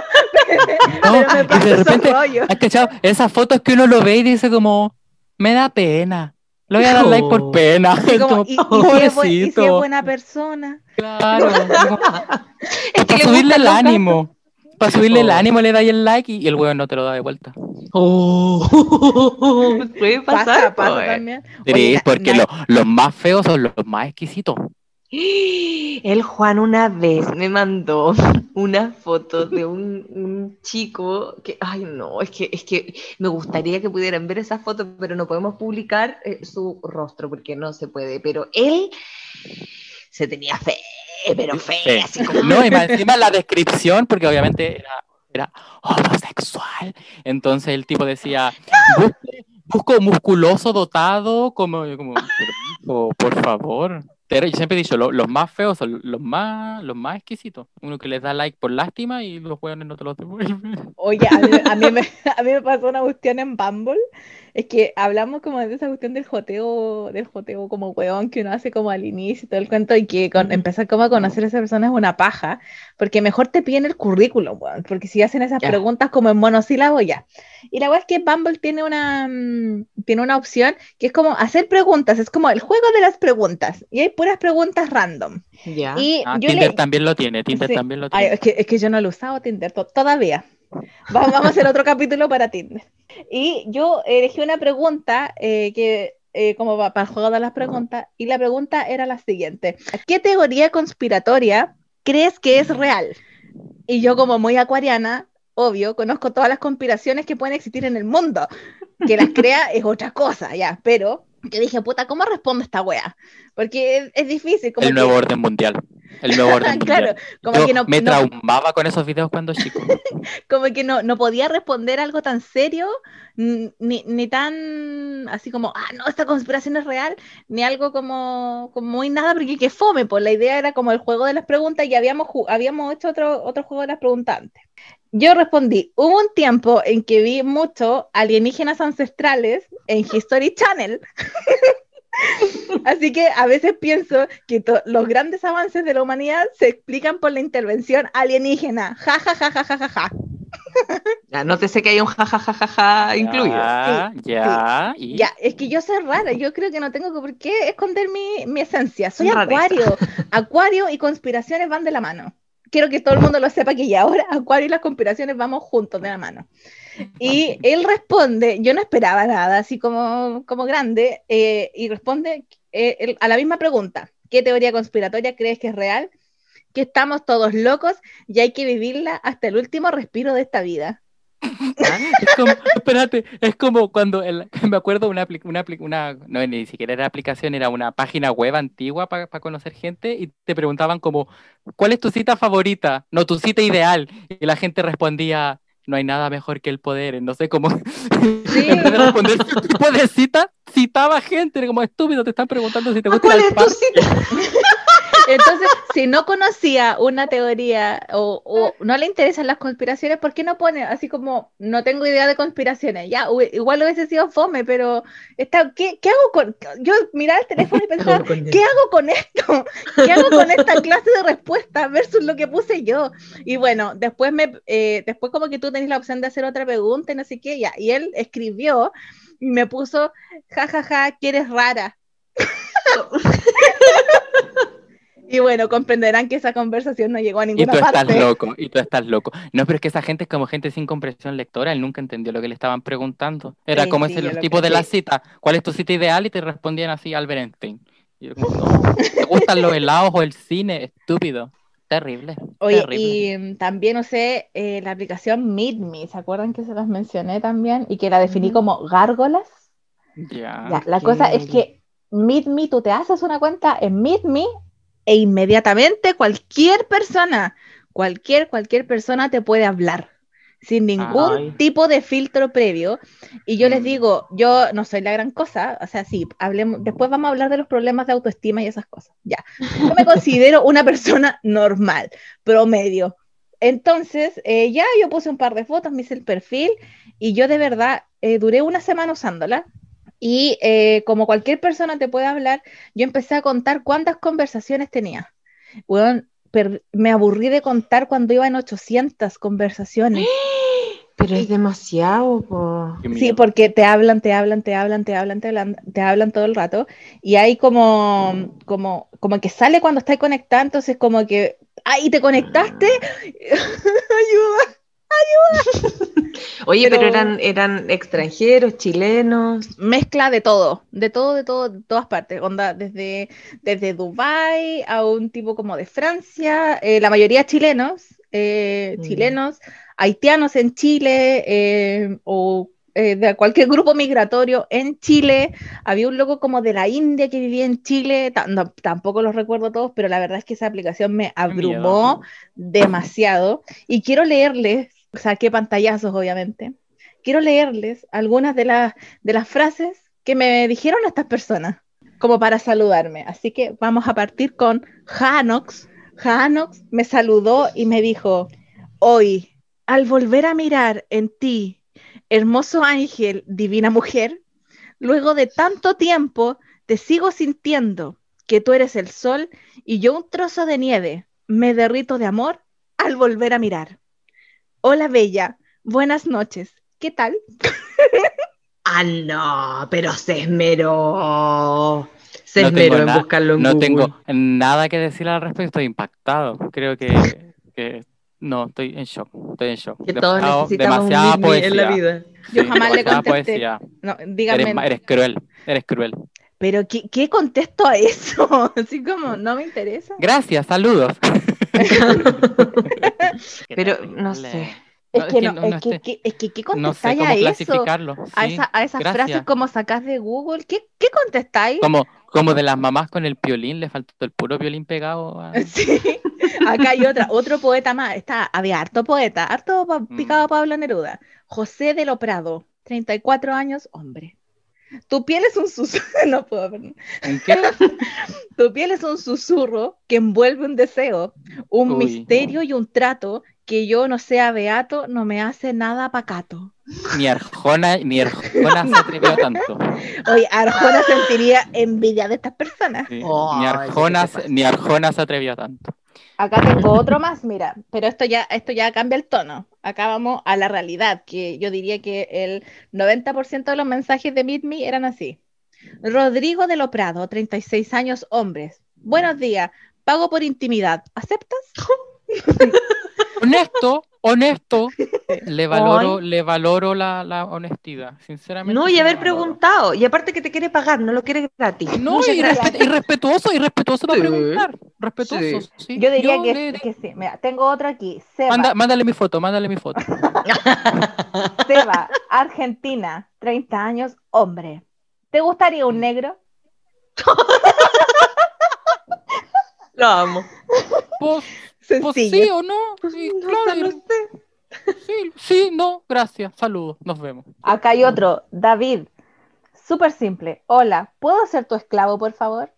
No, pero me y pasa de repente. ¿has cachado? Esas fotos que uno lo ve y dice como, me da pena. Le voy a dar like por pena. Como, Como, y, y si es buen- y si es pobrecito. buena persona. Claro. Es que para le subirle el ánimo. Para subirle el Oh. ánimo le dais el like y, y el weón no te lo da de vuelta. Puede Pasa, pasar, pasa pues. también. Sí, Oye, na- porque na- lo- los más feos son los más exquisitos. El Juan una vez me mandó una foto de un, un chico que, ay no, es que, es que me gustaría que pudieran ver esa foto, pero no podemos publicar eh, su rostro porque no se puede. Pero él se tenía fe, pero fe, Sí. así como No, y más encima la descripción, porque obviamente era, era homosexual. Entonces el tipo decía, busco, busco musculoso, dotado, como, como "Pero, hijo, por favor. Pero yo siempre he dicho, lo- los más feos son los más, los más exquisitos. Uno que les da like por lástima y los hueones no te los devuelven. Oye, a mí, a mí me, a mí me pasó una cuestión en Bumble. Es que hablamos como de esa cuestión del joteo, del joteo como weón que uno hace como al inicio y todo el cuento, y que con, empezar como a conocer a esa persona es una paja, porque mejor te piden el currículum, weón, porque si hacen esas Ya. preguntas como en monosílabo, ya. Y la weá es que Bumble tiene una, mm, tiene una opción que es como hacer preguntas, es como el juego de las preguntas, y hay puras preguntas random. ya. Y Ah, yo Tinder le, también lo tiene, Tinder Sí. también lo Ay, tiene. es, que, es que yo no lo he usado Tinder to- todavía. Va- Vamos a hacer otro capítulo para Tinder. Y yo elegí una pregunta eh, que, eh, como pa- para el juego de las preguntas, y la pregunta era la siguiente: ¿Qué teoría conspiratoria crees que es real? Y yo, como muy acuariana, obvio, conozco todas las conspiraciones que pueden existir en el mundo. Que las crea es otra cosa, ya, pero yo dije, puta, ¿cómo respondo esta wea? Porque es, es difícil. Como El que- nuevo orden mundial. El nuevo orden claro, como Yo que no, me no- traumaba con esos videos cuando chico. como que no, no podía responder algo tan serio, ni, ni tan así como, ah, no, esta conspiración es real, ni algo como, como muy nada, porque que fome, pues la idea era como el juego de las preguntas y habíamos, habíamos hecho otro, otro juego de las preguntas antes. Yo respondí, hubo un tiempo en que vi mucho alienígenas ancestrales en History Channel. Así que a veces pienso que los grandes avances de la humanidad se explican por la intervención alienígena. Ja, ja, ja, ja, ja, ja, ja. Ya, no te sé que hay un jajajaja incluido. Ya, Sí, ya. y- Ya, es que yo soy rara, yo creo que no tengo que- por qué esconder mi, mi esencia. Soy Rareza. acuario. Acuario y conspiraciones van de la mano. Quiero que todo el mundo lo sepa que ya ahora Acuario y las conspiraciones vamos juntos de la mano. Y él responde, yo no esperaba nada, así como, como grande, eh, y responde eh, a la misma pregunta. ¿Qué teoría conspiratoria crees que es real? Que estamos todos locos y hay que vivirla hasta el último respiro de esta vida. Es como, espérate, es como cuando el- me acuerdo una, una, no, ni siquiera era aplicación, era una página web antigua para conocer gente y te preguntaban como, ¿cuál es tu cita favorita? No, tu cita ideal. Y la gente respondía, no hay nada mejor que el poder. No sé cómo. en vez de responder tipo de cita, citaba gente, como estúpido, te están preguntando si te gusta ¿Cuál el es tu cita? Entonces, si no conocía una teoría o, o no le interesan las conspiraciones, ¿por qué no pone así como no tengo idea de conspiraciones? Ya, igual hubiese sido fome, pero está, ¿qué, qué hago con...? Yo miraba el teléfono y pensaba, ¿qué hago con esto? ¿Qué hago con esta clase de respuesta versus lo que puse yo? Y bueno, después me eh, después como que tú tenés la opción de hacer otra pregunta y no sé qué, ya. Y él escribió y me puso, jajaja, ja, ja, que eres rara. Y bueno, comprenderán que esa conversación no llegó a Y ninguna tú estás parte. loco, y tú estás loco. No, pero es que esa gente es como gente sin comprensión lectora, él nunca entendió lo que le estaban preguntando. Era Sí, como sí, ese el tipo de la cita. ¿Cuál es tu cita ideal? Y te respondían así, Albert Einstein. Y yo como, no, ¿te gustan los helados o el cine? Estúpido. Terrible. Oye, terrible. y mm, también usé eh, la aplicación MeetMe, ¿se acuerdan que se las mencioné también? Y que la definí Ujú. como gárgolas. Ya. Ya, la cosa es que MeetMe, tú te haces una cuenta en MeetMe e inmediatamente cualquier persona, cualquier, cualquier persona te puede hablar sin ningún Ay. tipo de filtro previo. Y yo les Mm. digo, yo no soy la gran cosa, o sea, sí, hablemos, después vamos a hablar de los problemas de autoestima y esas cosas. Ya, yo me considero una persona normal, promedio. Entonces, eh, ya yo puse un par de fotos, me hice el perfil y yo de verdad eh, duré una semana usándola. Y eh, como cualquier persona te puede hablar, yo empecé a contar cuántas conversaciones tenía. Per- me aburrí de contar cuando iba en 800 conversaciones. Pero es demasiado, po. Sí, porque te hablan, te hablan, te hablan, te hablan, te hablan, te hablan todo el rato. Y hay como, como, como que sale cuando estás conectado, entonces como que, ¡ay, te conectaste! ¡Ayuda! Oye, pero, Pero- eran, eran extranjeros, chilenos. Mezcla de todo, de todo, de todo, de todas partes. Onda, desde, desde Dubái a un tipo como de Francia, eh, la mayoría chilenos, eh, Mm. chilenos, haitianos en Chile, eh, o eh, de cualquier grupo migratorio en Chile. Había un loco como de la India que vivía en Chile, no, tampoco los recuerdo todos, pero la verdad es que esa aplicación me abrumó demasiado. Y quiero leerles, saqué pantallazos obviamente, quiero leerles algunas de, las de las frases que me dijeron estas personas, como para saludarme. Así que vamos a partir con Janox. Janox me saludó y me dijo, hoy, al volver a mirar en ti, hermoso ángel, divina mujer, luego de tanto tiempo, te sigo sintiendo que tú eres el sol y yo un trozo de nieve. Me derrito de amor al volver a mirar. Hola, Bella. Buenas noches. ¿Qué tal? Ah, no, pero se esmeró. Se No esmeró tengo en nada- buscarlo en No Google. tengo nada que decir al respecto, estoy impactado. Creo que, que no, estoy en shock. Estoy en shock. Que todos Demasiado- necesitamos un demasiada Me en la poesía. vida. Yo Sí, jamás le demasiada contesté. poesía. No. Eres, ma- eres cruel, eres cruel. Pero ¿qué, qué contesto a eso? Así como, no me interesa. Gracias, saludos. Pero no sé. Es que no, es no que, sé- que- es que, ¿qué no sé contestáis a eso? clasificarlo. A, sí, esa- a esas gracias. frases como sacás de Google, ¿qué, qué contestáis? Como Como de las mamás con el violín, le faltó el puro violín pegado. a- Sí. Acá hay otra, otro poeta más. Está, había harto poeta, harto Mm. picado Pablo Neruda. José de lo Prado, 34 años, hombre. Tu piel es un susurro, no puedo, perdón. ¿En qué? Tu piel es un susurro que envuelve un deseo, un Uy. misterio y un trato que yo no sea beato, no me hace nada pacato. Ni Arjona, ni Arjona se atrevió a tanto. Oye, Arjona sentiría envidia de estas personas. Sí. Oh, ni, ¿qué Arjona, ni Arjona se atrevió a tanto. Acá tengo otro más, mira, pero esto ya, esto ya cambia el tono. Acá vamos a la realidad, que yo diría que el 90% de los mensajes de Meet Me eran así. Rodrigo de lo Prado, 36 años, hombres. Buenos días, pago por intimidad. ¿Aceptas? Honesto, honesto. Le valoro, le valoro la, la honestidad, sinceramente. No, y haber preguntado. Y aparte que te quiere pagar, no lo quiere gratis. No, y, respetuoso, y respetuoso para preguntar. Respetuoso, sí. Yo diría que, le- que sí. Mira, tengo otro aquí. Seba, Manda- mándale mi foto, mándale mi foto. Seba, Argentina, 30 años, hombre. ¿Te gustaría un negro? Lo amo. Pues, pues sí o no. Sí, No, claro, sí, sí, no, gracias. Saludos, nos vemos. Acá hay otro, David. Súper simple. Hola, ¿puedo ser tu esclavo, por favor?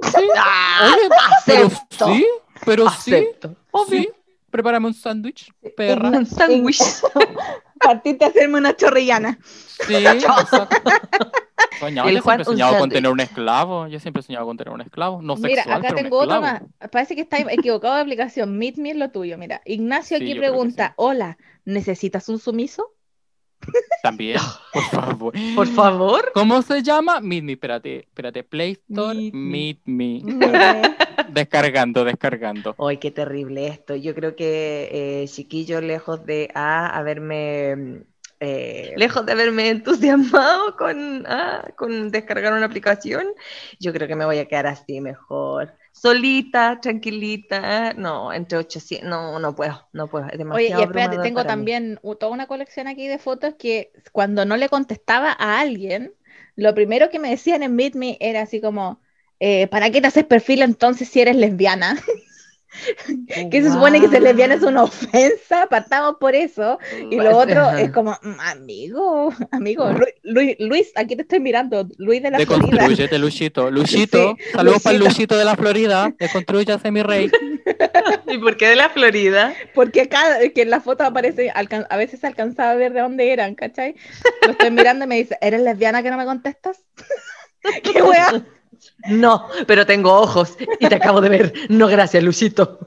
Sí, Ah, oye, pero acepto. sí, pero sí. Obvio. sí. Prepárame un sándwich, perra. Un sándwich. Partiste a hacerme una chorrillana. Sí, exacto. Soñaba, yo Juan, siempre he soñado con tener un esclavo. Yo siempre he soñado con tener un esclavo. No Mira, sexual, acá pero un tengo otro más. Parece que está equivocado de aplicación. Meet Me es lo tuyo. Mira, Ignacio Sí, aquí pregunta: sí. Hola, ¿necesitas un sumiso? También, por favor. Por favor. ¿Cómo se llama? Meet me, espérate, espérate. Play Store, Meet Meet me. me. Descargando, descargando. Ay, qué terrible esto. Yo creo que eh, chiquillo, lejos de ah, haberme eh, lejos de haberme entusiasmado con, ah, con descargar una aplicación, yo creo que me voy a quedar así mejor. Solita, tranquilita. No, entre 800. No, no puedo, no puedo. Es Oye, demasiado y espérate, tengo mí. también toda una colección aquí de fotos que cuando no le contestaba a alguien, lo primero que me decían en Meet Me era así como, eh, ¿para qué te haces perfil entonces si eres lesbiana? que se supone que ser lesbiana es una ofensa, partamos por eso. Y lo otro es como, "Mm, amigo, amigo, Lu- Luis, Luis, aquí te estoy mirando, Luis de la Florida. Deconstruyete, Luchito. Luchito, saludos para. Luchito de la Florida. Deconstruyase mi rey. ¿Y por qué de la Florida? Porque cada que en la foto aparece, alcan- a veces se alcanzaba a ver de dónde eran, ¿cachai? Lo estoy mirando y me dice, ¿eres lesbiana que no me contestas? ¿Qué wea? No, pero tengo ojos y te acabo de ver. No, gracias, Luchito.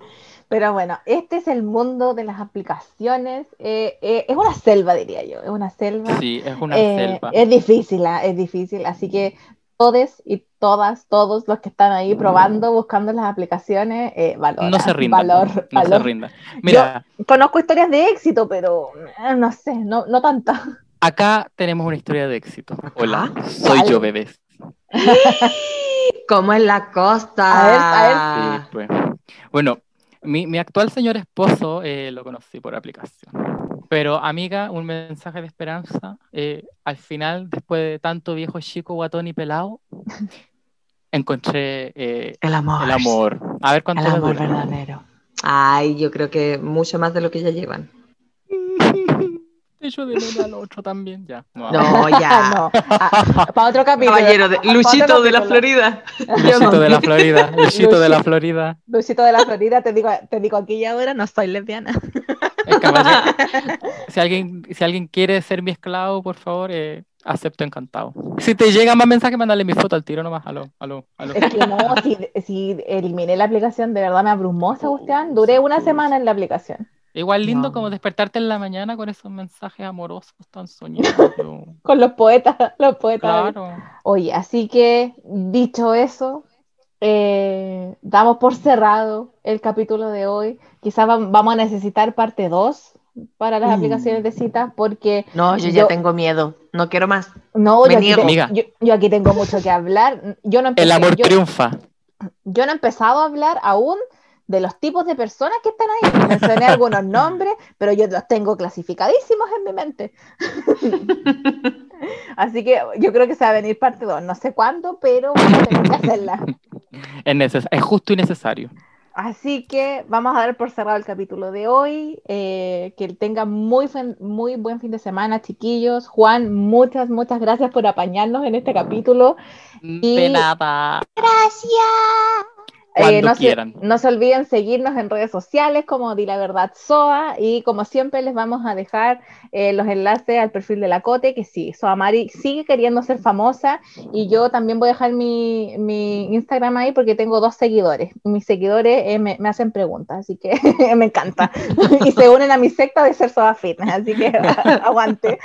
Pero bueno, este es el mundo de las aplicaciones. eh, eh, es una selva, diría yo, es una selva. Sí, es una Eh, selva. Es difícil, ah, es difícil. Así que todos y todas, todos los que están ahí probando, buscando las aplicaciones, eh, valora, No se rindan. valor, no se valor. rindan. Mira, Conozco historias de éxito, pero eh, no sé, no, no tanta. acá tenemos una historia de éxito. Hola, soy yo, bebés. ¿Cómo es la costa? A ver, a Sí, pues. Bueno, mi, mi actual señor esposo eh, lo conocí por aplicación. Pero, amiga, un mensaje de esperanza. eh, al final, después de tanto viejo chico, guatón y pelado, encontré eh, El amor. el amor. A ver cuánto El amor dura. verdadero. Ay, yo creo que mucho más de lo que ya llevan. Echo de menos al otro también, ya. No, No, ya. no, para otro capítulo. Caballero de otro Luchito de la. Florida. Luchito de la Florida, Luchito de la Florida. Luchito de la Florida, te digo, te digo aquí y ahora, no soy lesbiana. El caballero. Si alguien, si alguien quiere ser mi esclavo, por favor, eh, acepto encantado. Si te llega más mensaje, mándale mi foto al tiro nomás. Aló, aló, aló. Es que no, si, si eliminé la aplicación, de verdad me abrumó esa cuestión. Duré una semana en la aplicación. Igual lindo No. como despertarte en la mañana con esos mensajes amorosos tan soñados. Con los poetas, los poetas. Claro. Oye, así que dicho eso, eh, damos por cerrado el capítulo de hoy. Quizás vam- vamos a necesitar parte 2 para las Mm. aplicaciones de citas porque No, yo, Yo- ya tengo miedo. No quiero más. no, Me yo aquí, te- yo, yo aquí tengo mucho que hablar. Yo no El amor yo- triunfa. yo no he empezado a hablar aún de los tipos de personas que están ahí. Mencioné algunos nombres, pero yo los tengo clasificadísimos en mi mente. Así que yo creo que se va a venir parte 2, no sé cuándo, pero vamos a tener que hacerla. Es, es justo y necesario. Así que vamos a dar por cerrado el capítulo de hoy. Eh, que tengan muy, muy buen fin de semana, chiquillos. Juan, muchas, muchas gracias por apañarnos en este capítulo. De nada. Gracias. Eh, no, se, no, se, olviden seguirnos en redes sociales como Di la Verdad SOA y como siempre les vamos a dejar eh, los enlaces al perfil de la Cote, que sí, Soa Mari sigue queriendo ser famosa y yo también voy a dejar mi, mi Instagram ahí porque tengo dos seguidores. Mis seguidores eh, me, me, hacen preguntas, así que me encanta. y se unen a mi secta de ser Soa Fitness, así que aguante.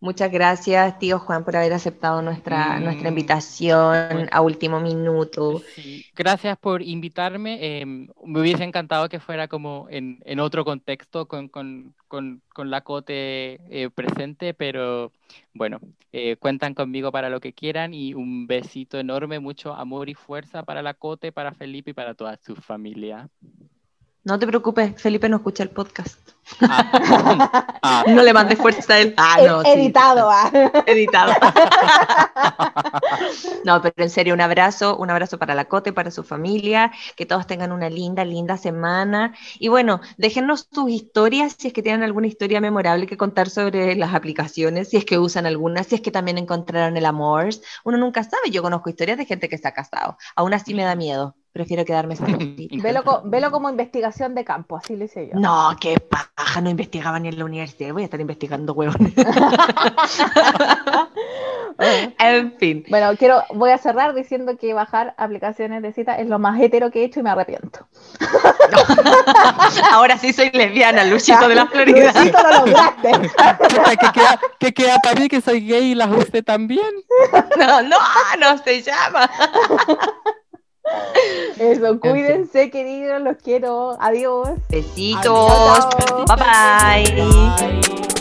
Muchas gracias, tío Juan, por haber aceptado nuestra, nuestra mm. invitación a último minuto. Gracias por invitarme. Em, me hubiese encantado que fuera como en, en otro contexto con, con, con, con la Cote eh, presente, pero bueno, eh, cuentan conmigo para lo que quieran y un besito enorme, mucho amor y fuerza para la Cote, para Felipe y para toda su familia. No te preocupes, Felipe no escucha el podcast. Ah. Ah. No le mandes fuerza a él. Ah, no, Editado, Editado. no, pero en serio, un abrazo, un abrazo para la Cote, para su familia, que todos tengan una linda, linda semana. Y bueno, déjenos tus historias, si es que tienen alguna historia memorable que contar sobre las aplicaciones, si es que usan alguna, si es que también encontraron el amor. Uno nunca sabe, yo conozco historias de gente que está casado. Aún así me da miedo prefiero quedarme velo, velo como investigación de campo, así le hice yo. No, qué paja, no investigaba ni en la universidad, voy a estar investigando huevones. en fin. Bueno, quiero, voy a cerrar diciendo que bajar aplicaciones de cita es lo más hetero que he hecho y me arrepiento. Ahora sí soy lesbiana, Luchito de la Florida. Luchito lo lograste. ¿Qué queda, ¿Qué queda para mí que soy gay y las usted también? No, no, no se llama. Eso, cuídense, queridos, los quiero. Adiós. Besitos. bye. bye.